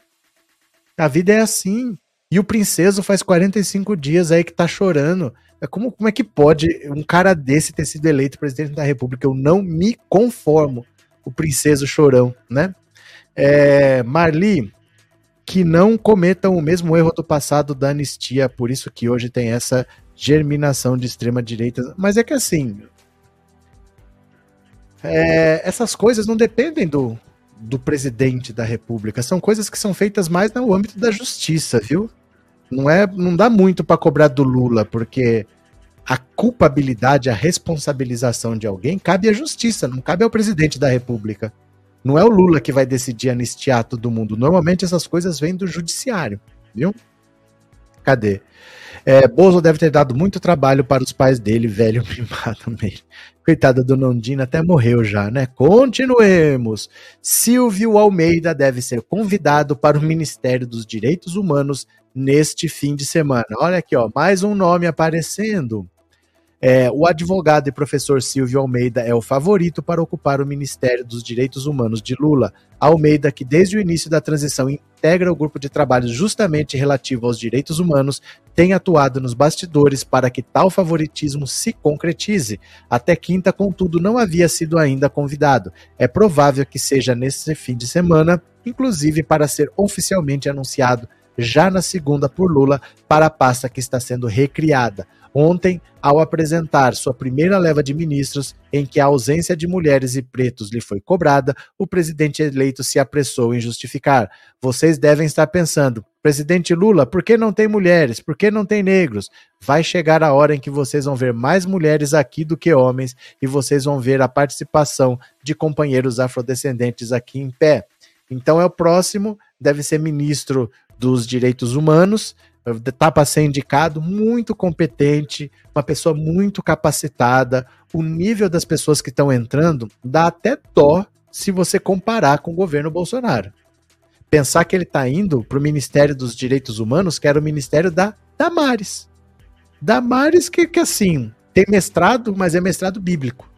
A vida é assim. E o princeso faz 45 dias aí que tá chorando. É como, como é que pode um cara desse ter sido eleito presidente da República? Eu não me conformo. O princeso chorão, né? É, Marli, que não cometam o mesmo erro do passado da anistia, por isso que hoje tem essa germinação de extrema direita. Mas é que assim, é, essas coisas não dependem do, do presidente da República, são coisas que são feitas mais no âmbito da justiça, viu? Não é, não dá muito para cobrar do Lula, porque a culpabilidade, a responsabilização de alguém cabe à justiça, não cabe ao presidente da República. Não é o Lula que vai decidir anistiar todo mundo. Normalmente essas coisas vêm do judiciário, viu? Cadê? É, Bozo deve ter dado muito trabalho para os pais dele, velho mimado mesmo. Coitada do Nondina, até morreu já, né? Continuemos. Silvio Almeida deve ser convidado para o Ministério dos Direitos Humanos neste fim de semana. Olha aqui, ó, mais um nome aparecendo. É, o advogado e professor Silvio Almeida é o favorito para ocupar o Ministério dos Direitos Humanos de Lula. Almeida, que desde o início da transição integra o grupo de trabalho justamente relativo aos direitos humanos, tem atuado nos bastidores para que tal favoritismo se concretize. Até quinta, contudo, não havia sido ainda convidado. É provável que seja nesse fim de semana, inclusive para ser oficialmente anunciado já na segunda por Lula para a pasta que está sendo recriada. Ontem, ao apresentar sua primeira leva de ministros, em que a ausência de mulheres e pretos lhe foi cobrada, o presidente eleito se apressou em justificar. Vocês devem estar pensando, presidente Lula, por que não tem mulheres? Por que não tem negros? Vai chegar a hora em que vocês vão ver mais mulheres aqui do que homens e vocês vão ver a participação de companheiros afrodescendentes aqui em pé. Então é o próximo, deve ser ministro dos Direitos Humanos, tá para ser indicado, muito competente, uma pessoa muito capacitada. O nível das pessoas que estão entrando dá até dó se você comparar com o governo Bolsonaro. Pensar que ele está indo para o Ministério dos Direitos Humanos, que era o Ministério da Damares. Damares que, que assim, tem mestrado, mas é mestrado bíblico.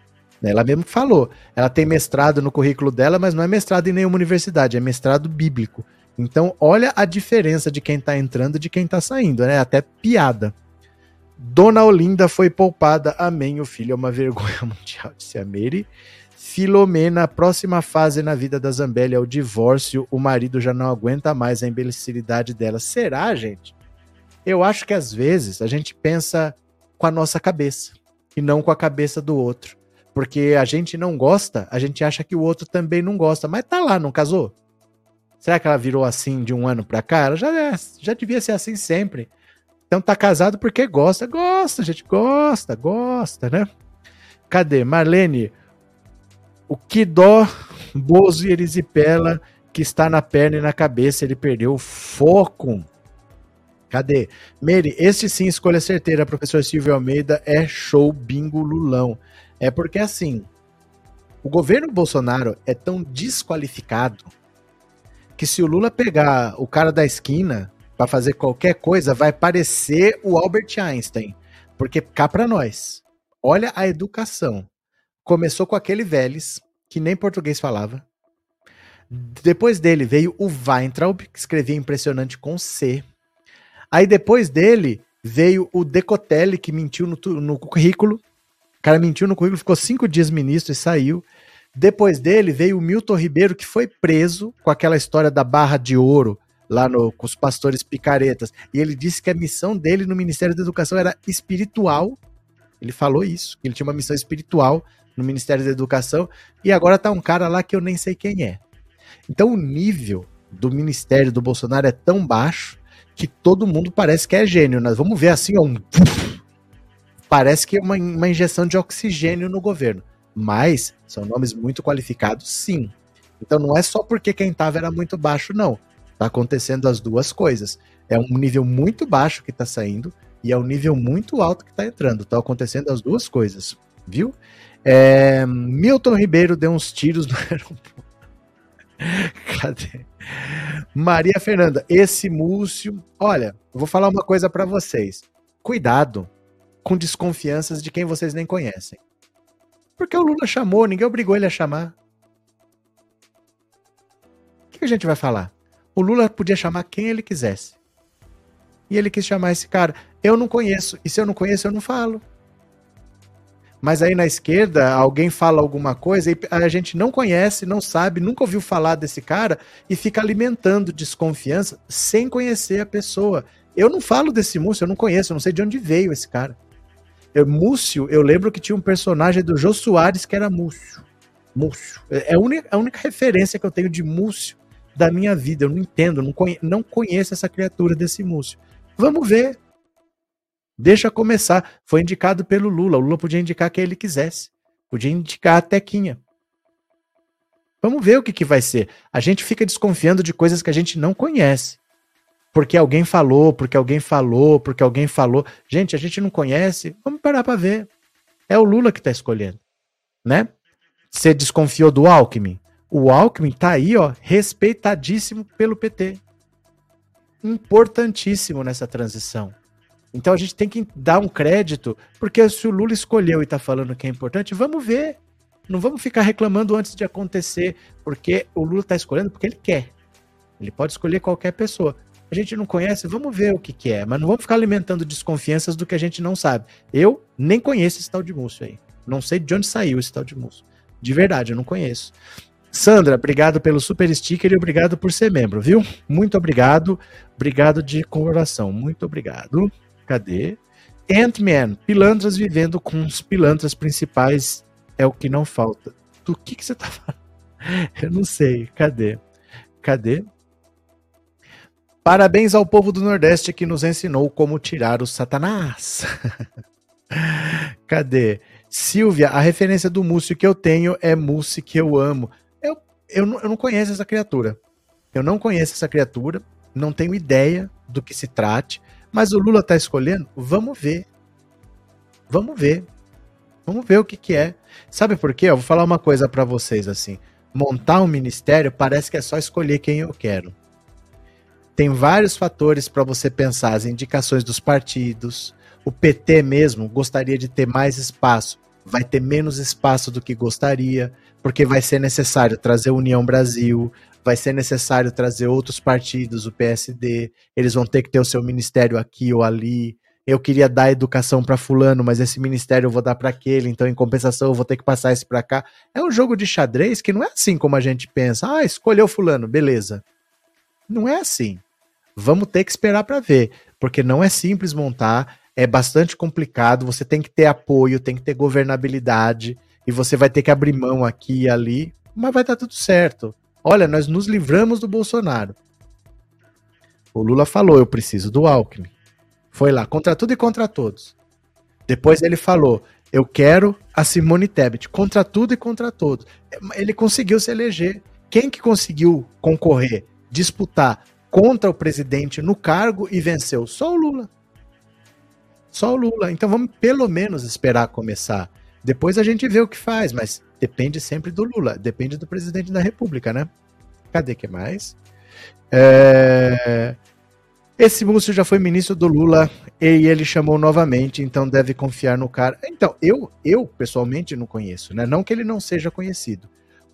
Ela mesmo falou. Ela tem mestrado no currículo dela, mas não é mestrado em nenhuma universidade, é mestrado bíblico. Então, olha a diferença de quem tá entrando e de quem tá saindo, né? Até piada. Dona Olinda foi poupada. Amém. O filho é uma vergonha mundial, disse a Mary. Filomena, próxima fase na vida da Zambelli é o divórcio. O marido já não aguenta mais a imbecilidade dela. Será, gente? Eu acho que às vezes a gente pensa com a nossa cabeça e não com a cabeça do outro. Porque a gente não gosta, a gente acha que o outro também não gosta. Mas tá lá, não casou? Será que ela virou assim de um ano pra cá? Ela já, é, já devia ser assim sempre. Então tá casado porque gosta. Gosta, gente. Gosta, gosta, né? Cadê? Marlene, o que dó Bozo e Erisipela que está na perna e na cabeça, ele perdeu o foco. Cadê? Meire, este sim, escolha certeira, professor Silvio Almeida, é show bingo Lulão. É porque assim, o governo Bolsonaro é tão desqualificado que se o Lula pegar o cara da esquina para fazer qualquer coisa, vai parecer o Albert Einstein. Porque cá para nós, olha a educação. Começou com aquele Vélez, que nem português falava. Depois dele veio o Weintraub, que escrevia impressionante com C. Aí depois dele veio o Decotelli, que mentiu no, no currículo. O cara mentiu no currículo, ficou cinco dias ministro e saiu. Depois dele veio o Milton Ribeiro, que foi preso com aquela história da barra de ouro lá no, com os pastores picaretas. E ele disse que a missão dele no Ministério da Educação era espiritual. Ele falou isso, que ele tinha uma missão espiritual no Ministério da Educação. E agora tá um cara lá que eu nem sei quem é. Então o nível do Ministério do Bolsonaro é tão baixo que todo mundo parece que é gênio. Nós vamos ver assim, um. Parece que é uma, uma injeção de oxigênio no governo mas são nomes muito qualificados, sim. Então não é só porque quem estava era muito baixo, não. Tá acontecendo as duas coisas. É um nível muito baixo que está saindo e é um nível muito alto que está entrando. Tá acontecendo as duas coisas, viu? É, Milton Ribeiro deu uns tiros no aeroporto. Cadê? Maria Fernanda, esse Múcio. Olha, vou falar uma coisa para vocês. Cuidado com desconfianças de quem vocês nem conhecem. Porque o Lula chamou, ninguém obrigou ele a chamar. O que a gente vai falar? O Lula podia chamar quem ele quisesse. E ele quis chamar esse cara. Eu não conheço. E se eu não conheço, eu não falo. Mas aí na esquerda, alguém fala alguma coisa e a gente não conhece, não sabe, nunca ouviu falar desse cara e fica alimentando desconfiança sem conhecer a pessoa. Eu não falo desse Múcio, eu não conheço, eu não sei de onde veio esse cara. Eu, Múcio, eu lembro que tinha um personagem do Jô Soares que era Múcio. Múcio. É a única, a única referência que eu tenho de Múcio da minha vida. Eu não entendo, não, conhe, não conheço essa criatura desse Múcio. Vamos ver. Deixa começar. Foi indicado pelo Lula. O Lula podia indicar quem ele quisesse. Podia indicar a Tequinha. Vamos ver o que, que vai ser. A gente fica desconfiando de coisas que a gente não conhece. Porque alguém falou, porque alguém falou, porque alguém falou. Gente, a gente não conhece. Vamos parar para ver. É o Lula que está escolhendo, né? Você desconfiou do Alckmin? O Alckmin tá aí, ó, respeitadíssimo pelo PT. Importantíssimo nessa transição. Então a gente tem que dar um crédito, porque se o Lula escolheu e está falando que é importante, vamos ver. Não vamos ficar reclamando antes de acontecer, porque o Lula está escolhendo porque ele quer. Ele pode escolher qualquer pessoa. A gente não conhece, vamos ver o que, que é, mas não vamos ficar alimentando desconfianças do que a gente não sabe. Eu nem conheço esse tal de Múcio aí. Não sei de onde saiu esse tal de Múcio. De verdade, eu não conheço. Sandra, obrigado pelo super sticker e obrigado por ser membro, viu? Muito obrigado. Obrigado de coração. Muito obrigado. Cadê? Ant-Man, pilantras vivendo com os pilantras principais é o que não falta. Do que, que você tá falando? Eu não sei. Cadê? Cadê? Parabéns ao povo do Nordeste que nos ensinou como tirar o Satanás. Cadê? Silvia, a referência do Múcio que eu tenho é Múcio que eu amo. Eu, eu, não, eu não conheço essa criatura. Eu não conheço essa criatura, não tenho ideia do que se trate. Mas o Lula tá escolhendo? Vamos ver. Vamos ver. Vamos ver o que, que é. Sabe por quê? Eu vou falar uma coisa para vocês assim. Montar um ministério parece que é só escolher quem eu quero. Tem vários fatores para você pensar, as indicações dos partidos. O PT mesmo gostaria de ter mais espaço, vai ter menos espaço do que gostaria, porque vai ser necessário trazer União Brasil, vai ser necessário trazer outros partidos, o PSD, eles vão ter que ter o seu ministério aqui ou ali. Eu queria dar educação para fulano, mas esse ministério eu vou dar para aquele, então em compensação eu vou ter que passar esse para cá. É um jogo de xadrez que não é assim como a gente pensa. Ah, escolheu fulano, beleza. Não é assim. Vamos ter que esperar para ver, porque não é simples montar, é bastante complicado, você tem que ter apoio, tem que ter governabilidade, e você vai ter que abrir mão aqui e ali, mas vai dar tudo certo. Olha, nós nos livramos do Bolsonaro. O Lula falou: eu preciso do Alckmin. Foi lá, contra tudo e contra todos. Depois ele falou: eu quero a Simone Tebet, contra tudo e contra todos. Ele conseguiu se eleger. Quem que conseguiu concorrer, disputar contra o presidente no cargo e venceu? Só o Lula. Só o Lula. Então vamos pelo menos esperar começar. Depois a gente vê o que faz, mas depende sempre do Lula, depende do presidente da República, né? Cadê que mais? É... Esse Múcio já foi ministro do Lula e ele chamou novamente, então deve confiar no cara. Então, eu, eu pessoalmente não conheço, né? Não que ele não seja conhecido.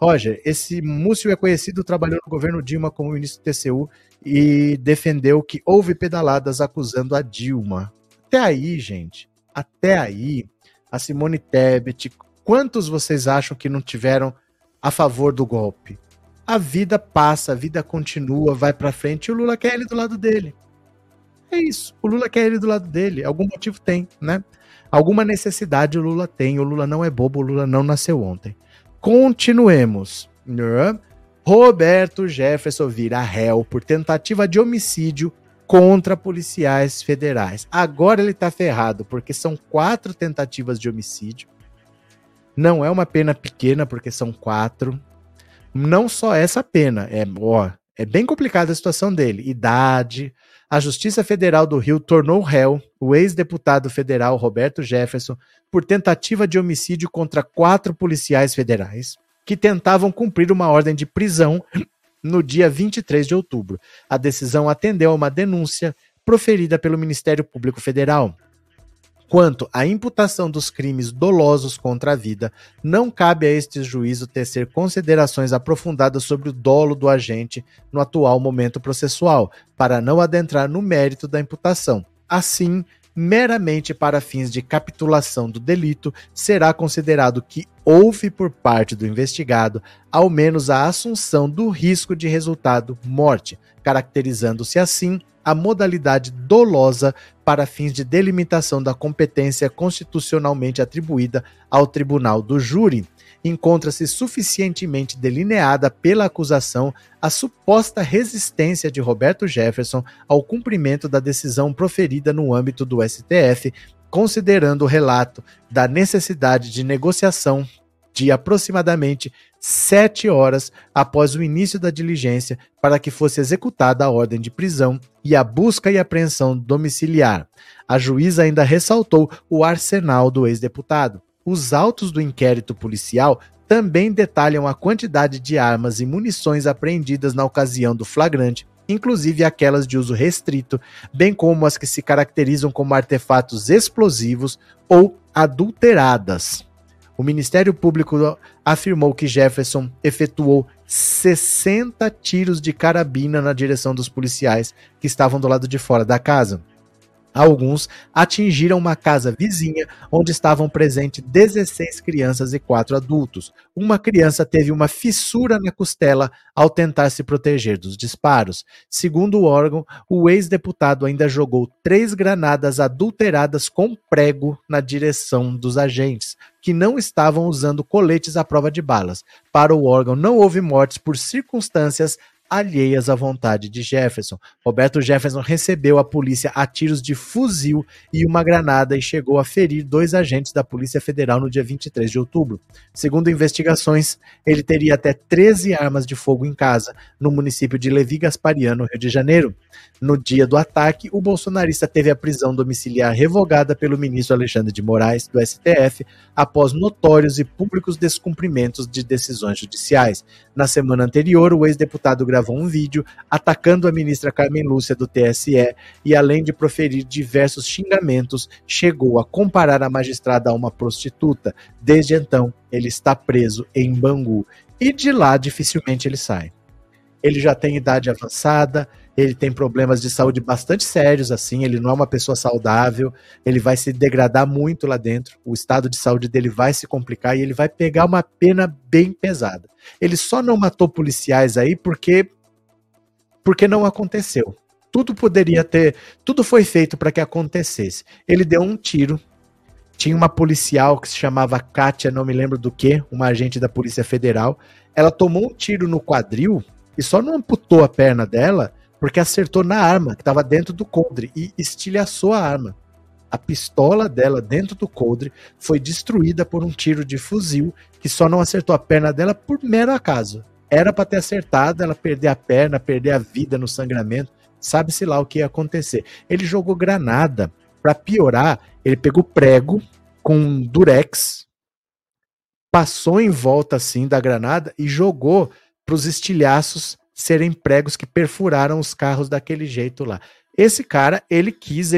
Roger, esse Múcio é conhecido, trabalhou no governo Dilma como ministro do TCU e defendeu que houve pedaladas acusando a Dilma. Até aí, gente, até aí, a Simone Tebet, quantos vocês acham que não tiveram a favor do golpe? A vida passa, a vida continua, vai para frente e o Lula quer ele do lado dele. É isso. O Lula quer ele do lado dele. Algum motivo tem, né? Alguma necessidade o Lula tem. O Lula não é bobo, o Lula não nasceu ontem. Continuemos. Roberto Jefferson vira réu por tentativa de homicídio contra policiais federais. Agora ele tá ferrado, porque são quatro tentativas de homicídio. Não é uma pena pequena, porque são quatro. Não só essa pena, é, ó, é bem complicada a situação dele. Idade. A Justiça Federal do Rio tornou réu o ex-deputado federal Roberto Jefferson por tentativa de homicídio contra quatro policiais federais que tentavam cumprir uma ordem de prisão no dia 23 de outubro. A decisão atendeu a uma denúncia proferida pelo Ministério Público Federal. Quanto à imputação dos crimes dolosos contra a vida, não cabe a este juízo tecer considerações aprofundadas sobre o dolo do agente no atual momento processual, para não adentrar no mérito da imputação. Assim, meramente para fins de capitulação do delito, será considerado que houve por parte do investigado ao menos a assunção do risco de resultado morte, caracterizando-se assim a modalidade dolosa para fins de delimitação da competência constitucionalmente atribuída ao tribunal do júri. Encontra-se suficientemente delineada pela acusação a suposta resistência de Roberto Jefferson ao cumprimento da decisão proferida no âmbito do STF, considerando o relato da necessidade de negociação de aproximadamente sete horas após o início da diligência para que fosse executada a ordem de prisão e a busca e apreensão domiciliar. A juíza ainda ressaltou o arsenal do ex-deputado. Os autos do inquérito policial também detalham a quantidade de armas e munições apreendidas na ocasião do flagrante, inclusive aquelas de uso restrito, bem como as que se caracterizam como artefatos explosivos ou adulteradas. O Ministério Público afirmou que Jefferson efetuou 60 tiros de carabina na direção dos policiais que estavam do lado de fora da casa. Alguns atingiram uma casa vizinha onde estavam presentes 16 crianças e 4 adultos. Uma criança teve uma fissura na costela ao tentar se proteger dos disparos. Segundo o órgão, o ex-deputado ainda jogou três granadas adulteradas com prego na direção dos agentes, que não estavam usando coletes à prova de balas. Para o órgão, não houve mortes por circunstâncias alheias à vontade de Jefferson. Roberto Jefferson recebeu a polícia a tiros de fuzil e uma granada e chegou a ferir dois agentes da Polícia Federal no dia 23 de outubro. Segundo investigações, ele teria até 13 armas de fogo em casa, no município de Levi Gaspariano, Rio de Janeiro. No dia do ataque, o bolsonarista teve a prisão domiciliar revogada pelo ministro Alexandre de Moraes, do STF, após notórios e públicos descumprimentos de decisões judiciais. Na semana anterior, o ex-deputado gravou um vídeo atacando a ministra Carmen Lúcia do TSE e, além de proferir diversos xingamentos, chegou a comparar a magistrada a uma prostituta. Desde então, ele está preso em Bangu e de lá dificilmente ele sai. Ele já tem idade avançada, ele tem problemas de saúde bastante sérios, assim, ele não é uma pessoa saudável, ele vai se degradar muito lá dentro, o estado de saúde dele vai se complicar e ele vai pegar uma pena bem pesada. Ele só não matou policiais aí porque porque não aconteceu. Tudo poderia ter, tudo foi feito para que acontecesse. Ele deu um tiro. Tinha uma policial que se chamava Kátia, não me lembro do que, uma agente da Polícia Federal. Ela tomou um tiro no quadril e só não amputou a perna dela porque acertou na arma que estava dentro do coldre e estilhaçou a arma. A pistola dela dentro do coldre foi destruída por um tiro de fuzil que só não acertou a perna dela por mero acaso. Era para ter acertado, ela perder a perna, perder a vida no sangramento, sabe-se lá o que ia acontecer. Ele jogou granada. Para piorar, ele pegou prego com durex, passou em volta assim da granada e jogou para os estilhaços serem pregos que perfuraram os carros daquele jeito lá. Esse cara, ele quis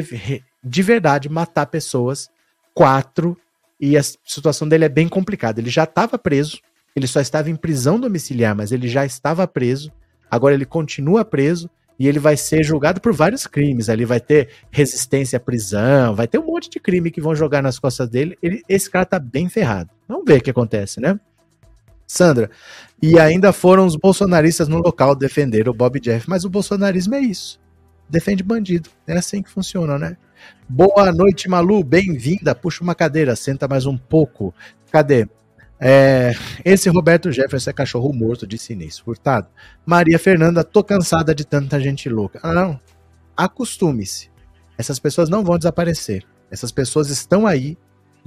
de verdade matar pessoas, quatro, e a situação dele é bem complicada. Ele já estava preso, ele só estava em prisão domiciliar, mas ele já estava preso. Agora ele continua preso e ele vai ser julgado por vários crimes. Ele vai ter resistência à prisão, vai ter um monte de crime que vão jogar nas costas dele. Ele, esse cara tá bem ferrado. Vamos ver o que acontece, né? Sandra, e ainda foram os bolsonaristas no local defender o Bob Jeff, mas o bolsonarismo é isso. Defende bandido. É assim que funciona, né? Boa noite, Malu. Bem-vinda. Puxa uma cadeira, senta mais um pouco. Cadê? É, esse Roberto Jefferson é cachorro morto, disse Inês Furtado. Maria Fernanda, tô cansada de tanta gente louca. Ah, não. Acostume-se. Essas pessoas não vão desaparecer. Essas pessoas estão aí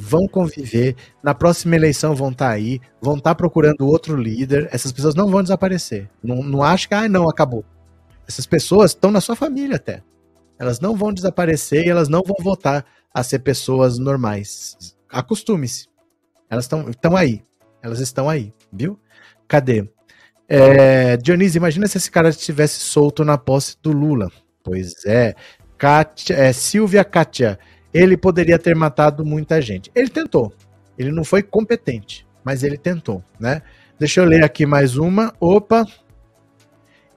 vão conviver, na próxima eleição vão estar tá aí, vão estar tá procurando outro líder, essas pessoas não vão desaparecer. Não, não acho que, ah, não, acabou. Essas pessoas estão na sua família até. Elas não vão desaparecer e elas não vão voltar a ser pessoas normais. Acostume-se. Elas estão aí. Elas estão aí, viu? Cadê? É, Dionísio, imagina se esse cara estivesse solto na posse do Lula. Pois é. Kátia, é Silvia Kátia, ele poderia ter matado muita gente. Ele tentou. Ele não foi competente, mas ele tentou, né? Deixa eu ler aqui mais uma. Opa.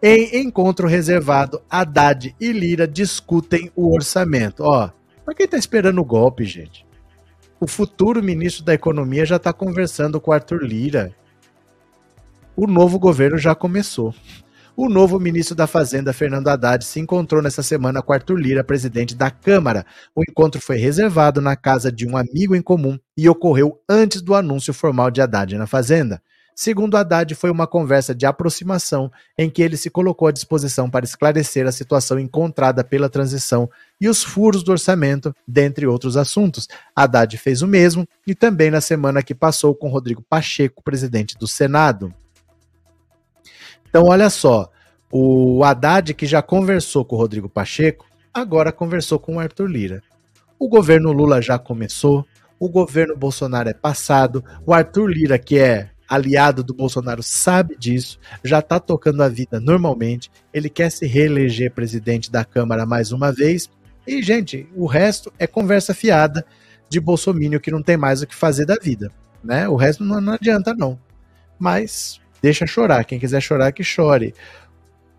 Em encontro reservado, Haddad e Lira discutem o orçamento. Ó, Pra quem tá esperando o golpe, gente? O futuro ministro da Economia já tá conversando com Arthur Lira. O novo governo já começou. O novo ministro da Fazenda, Fernando Haddad, se encontrou nessa semana com Arthur Lira, presidente da Câmara. O encontro foi reservado na casa de um amigo em comum e ocorreu antes do anúncio formal de Haddad na Fazenda. Segundo Haddad, foi uma conversa de aproximação em que ele se colocou à disposição para esclarecer a situação encontrada pela transição e os furos do orçamento, dentre outros assuntos. Haddad fez o mesmo e também na semana que passou com Rodrigo Pacheco, presidente do Senado. Então, olha só, o Haddad, que já conversou com o Rodrigo Pacheco, agora conversou com o Arthur Lira. O governo Lula já começou, o governo Bolsonaro é passado, o Arthur Lira, que é aliado do Bolsonaro, sabe disso, já está tocando a vida normalmente, ele quer se reeleger presidente da Câmara mais uma vez. E, gente, o resto é conversa fiada de Bolsonaro que não tem mais o que fazer da vida. Né? O resto não, não adianta, não. Mas deixa chorar. Quem quiser chorar, que chore.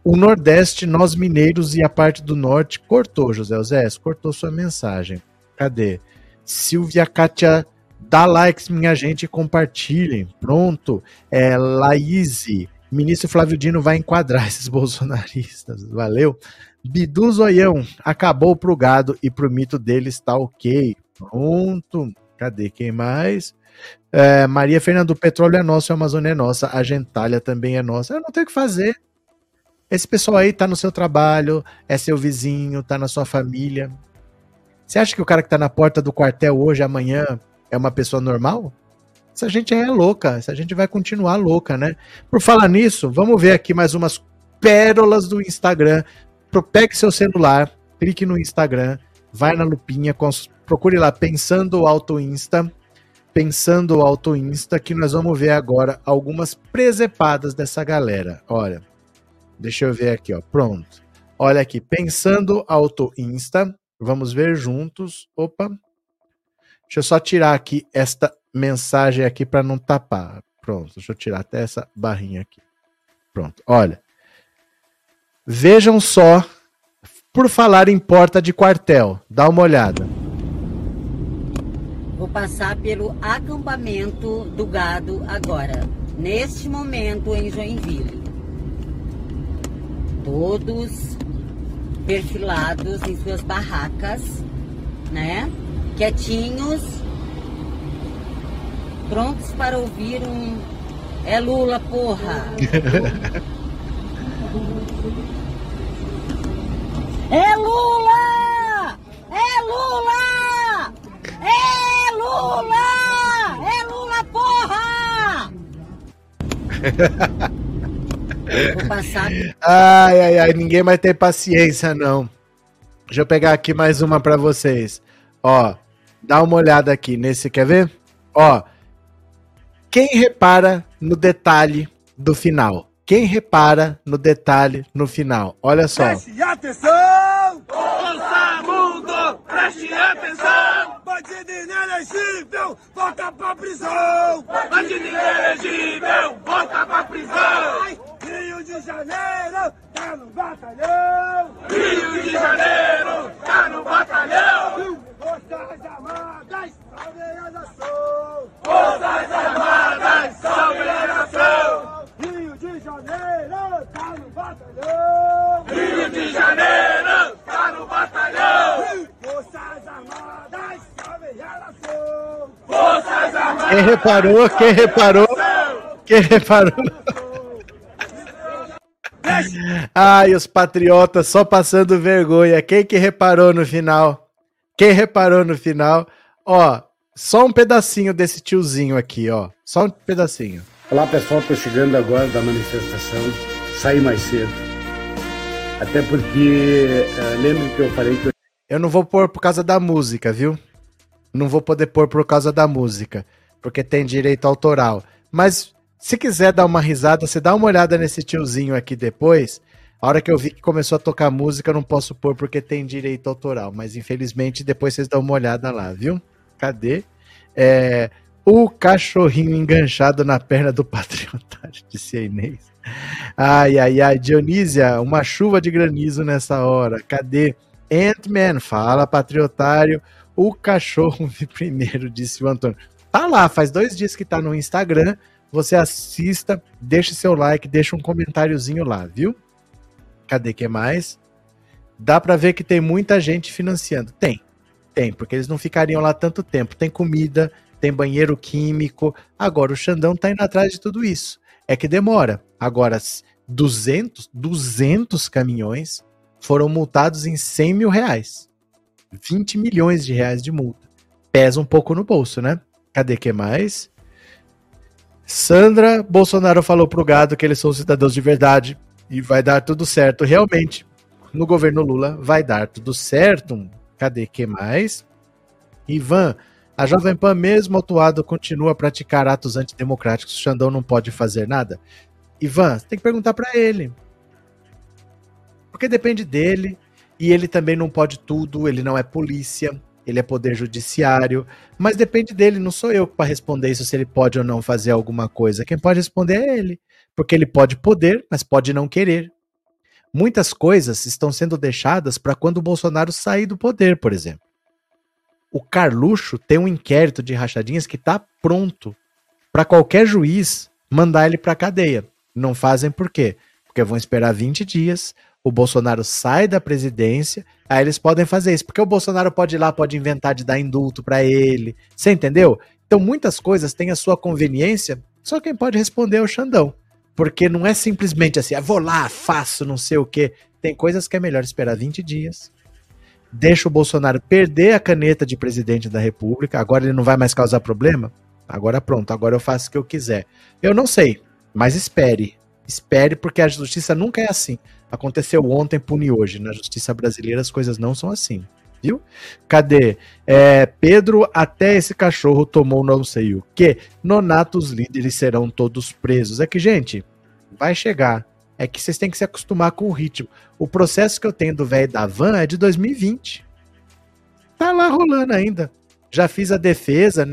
O Nordeste, nós mineiros e a parte do Norte cortou, José Osés, cortou sua mensagem. Cadê? Silvia Kátia Dá likes, minha gente, compartilhem. Pronto. É, Laís, ministro Flávio Dino vai enquadrar esses bolsonaristas. Valeu. Bidu Zoião, acabou pro gado e pro mito dele está ok. Pronto. Cadê quem mais? É, Maria Fernanda, o petróleo é nosso, a Amazônia é nossa, a gentalha também é nossa. Eu não tenho o que fazer. Esse pessoal aí tá no seu trabalho, é seu vizinho, tá na sua família. Você acha que o cara que tá na porta do quartel hoje, amanhã, é uma pessoa normal? Essa gente é louca, essa gente vai continuar louca, né? Por falar nisso, vamos ver aqui mais umas pérolas do Instagram. Pegue seu celular, clique no Instagram, vai na lupinha, procure lá Pensando Auto Insta, Pensando Auto Insta, que nós vamos ver agora algumas presepadas dessa galera. Olha, deixa eu ver aqui, ó. Pronto. Olha aqui, Pensando Auto Insta. Vamos ver juntos. Opa, Deixa eu só tirar aqui esta mensagem aqui para não tapar. Pronto, deixa eu tirar até essa barrinha aqui. Pronto, olha. Vejam só, por falar em porta de quartel, dá uma olhada. Vou passar pelo acampamento do gado agora, neste momento em Joinville. Todos perfilados em suas barracas, né? quietinhos, prontos para ouvir um é Lula, porra. é Lula! É Lula! É Lula! É Lula, porra! Vou passar. Ai, ai, ai, ninguém vai ter paciência, não. Deixa eu pegar aqui mais uma para vocês. Ó, Dá uma olhada aqui nesse, quer ver? Ó, quem repara no detalhe do final? Quem repara no detalhe no final? Olha só. Preste atenção! Ouça, mundo! Preste atenção! Bandido inelegível, volta pra prisão! Bandido inelegível, volta pra prisão! Rio de Janeiro, tá no batalhão! Rio de Janeiro, tá no batalhão! Forças Armadas, salve a nação! Forças Armadas, salve a nação! Rio de Janeiro, tá no batalhão! Rio de Janeiro, tá no batalhão! Forças Armadas, salve a nação! Forças Armadas! Quem reparou, quem reparou, quem reparou... Ai, os patriotas só passando vergonha. Quem que reparou no final? Quem reparou no final? Ó, só um pedacinho desse tiozinho aqui, ó. Só um pedacinho. Olá, pessoal. Tô chegando agora da manifestação. Saí mais cedo. Até porque uh, lembro que eu falei que eu... eu não vou pôr por causa da música, viu? Não vou poder pôr por causa da música, porque tem direito autoral. Mas se quiser dar uma risada, você dá uma olhada nesse tiozinho aqui depois. A hora que eu vi que começou a tocar música, eu não posso pôr porque tem direito autoral. Mas infelizmente depois vocês dão uma olhada lá, viu? Cadê? É, o cachorrinho enganchado na perna do patriota, disse a Inês. Ai, ai, ai, Dionísia, uma chuva de granizo nessa hora. Cadê? Ant-Man, fala, patriotário. O cachorro primeiro, disse o Antônio. Tá lá, faz dois dias que tá no Instagram. Você assista, deixe seu like, deixa um comentáriozinho lá, viu? Cadê que mais? Dá para ver que tem muita gente financiando. Tem, tem, porque eles não ficariam lá tanto tempo. Tem comida, tem banheiro químico. Agora o Xandão tá indo atrás de tudo isso. É que demora. Agora, 200, 200 caminhões foram multados em 100 mil reais. 20 milhões de reais de multa. Pesa um pouco no bolso, né? Cadê que mais? Sandra Bolsonaro falou pro gado que eles são cidadãos de verdade e vai dar tudo certo. Realmente, no governo Lula vai dar tudo certo. Cadê que mais? Ivan, a Jovem Pan, mesmo atuado, continua a praticar atos antidemocráticos. O Xandão não pode fazer nada. Ivan, você tem que perguntar para ele. Porque depende dele. E ele também não pode tudo, ele não é polícia, ele é poder judiciário, mas depende dele, não sou eu para responder isso se ele pode ou não fazer alguma coisa. Quem pode responder é ele, porque ele pode poder, mas pode não querer. Muitas coisas estão sendo deixadas para quando o Bolsonaro sair do poder, por exemplo. O Carluxo tem um inquérito de rachadinhas que está pronto para qualquer juiz mandar ele para cadeia. Não fazem por quê? Porque vão esperar 20 dias, o Bolsonaro sai da presidência, aí eles podem fazer isso, porque o Bolsonaro pode ir lá, pode inventar de dar indulto para ele. Você entendeu? Então muitas coisas têm a sua conveniência, só quem pode responder é o Xandão. Porque não é simplesmente assim, ah, vou lá, faço não sei o quê. Tem coisas que é melhor esperar 20 dias. Deixa o Bolsonaro perder a caneta de presidente da República. Agora ele não vai mais causar problema? Agora pronto, agora eu faço o que eu quiser. Eu não sei, mas espere. Espere, porque a justiça nunca é assim. Aconteceu ontem, pune hoje. Na justiça brasileira as coisas não são assim. Viu? Cadê? É, Pedro, até esse cachorro tomou não sei o que. Nonato, os líderes serão todos presos. É que, gente, vai chegar. É que vocês têm que se acostumar com o ritmo. O processo que eu tenho do velho da van é de 2020. Tá lá rolando ainda. Já fiz a defesa.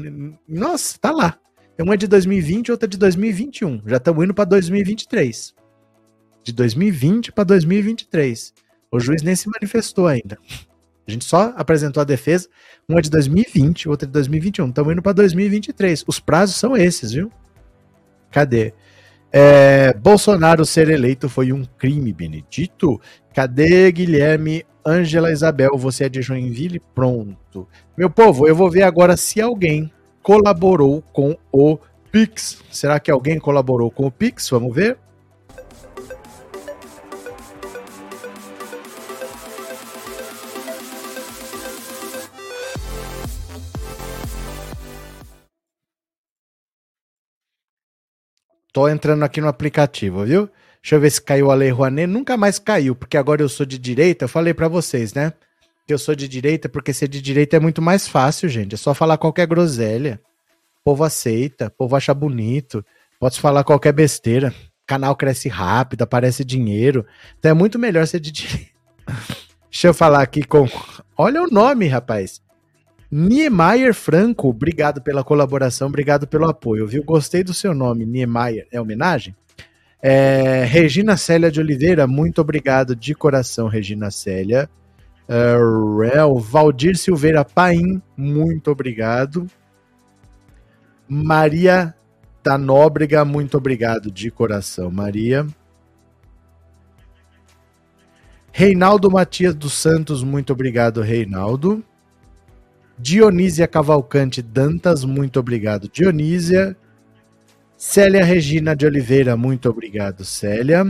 Nossa, tá lá. Uma é de 2020 e outra de 2021. Já estamos indo para 2023 de 2020 para 2023. O juiz nem se manifestou ainda. A gente só apresentou a defesa, uma de 2020, outra de 2021. Estamos indo para 2023. Os prazos são esses, viu? Cadê? É, Bolsonaro ser eleito foi um crime, Benedito. Cadê Guilherme Ângela Isabel? Você é de Joinville? Pronto. Meu povo, eu vou ver agora se alguém colaborou com o Pix. Será que alguém colaborou com o Pix? Vamos ver. Tô entrando aqui no aplicativo, viu? Deixa eu ver se caiu a Lei Rouanet. Nunca mais caiu, porque agora eu sou de direita. Eu falei para vocês, né? Que eu sou de direita, porque ser de direita é muito mais fácil, gente. É só falar qualquer groselha. O povo aceita, o povo acha bonito. Pode falar qualquer besteira. O canal cresce rápido, aparece dinheiro. Então é muito melhor ser de direita. Deixa eu falar aqui com. Olha o nome, rapaz. Niemeyer Franco, obrigado pela colaboração, obrigado pelo apoio, viu? Gostei do seu nome, Niemeyer. É homenagem? É, Regina Célia de Oliveira, muito obrigado de coração, Regina Célia. Uh, Valdir Silveira Paim, muito obrigado. Maria da Nóbrega, muito obrigado de coração, Maria. Reinaldo Matias dos Santos, muito obrigado, Reinaldo. Dionísia Cavalcante Dantas, muito obrigado, Dionísia. Célia Regina de Oliveira, muito obrigado, Célia.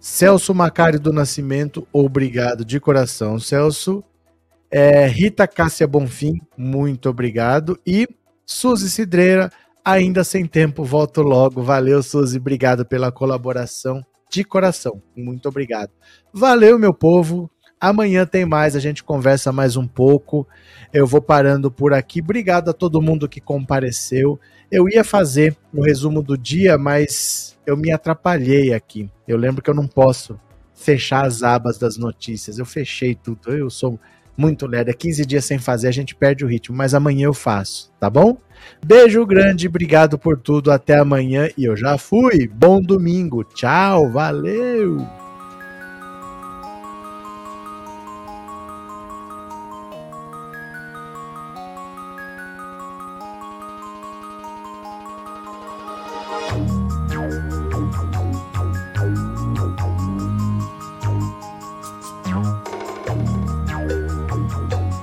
Celso Macário do Nascimento, obrigado de coração, Celso. É, Rita Cássia Bonfim, muito obrigado. E Suzy Cidreira, ainda sem tempo, volto logo. Valeu, Suzy, obrigado pela colaboração de coração. Muito obrigado. Valeu, meu povo. Amanhã tem mais, a gente conversa mais um pouco. Eu vou parando por aqui. Obrigado a todo mundo que compareceu. Eu ia fazer o um resumo do dia, mas eu me atrapalhei aqui. Eu lembro que eu não posso fechar as abas das notícias. Eu fechei tudo. Eu sou muito lerdo. É 15 dias sem fazer, a gente perde o ritmo, mas amanhã eu faço, tá bom? Beijo grande, obrigado por tudo. Até amanhã e eu já fui. Bom domingo. Tchau, valeu.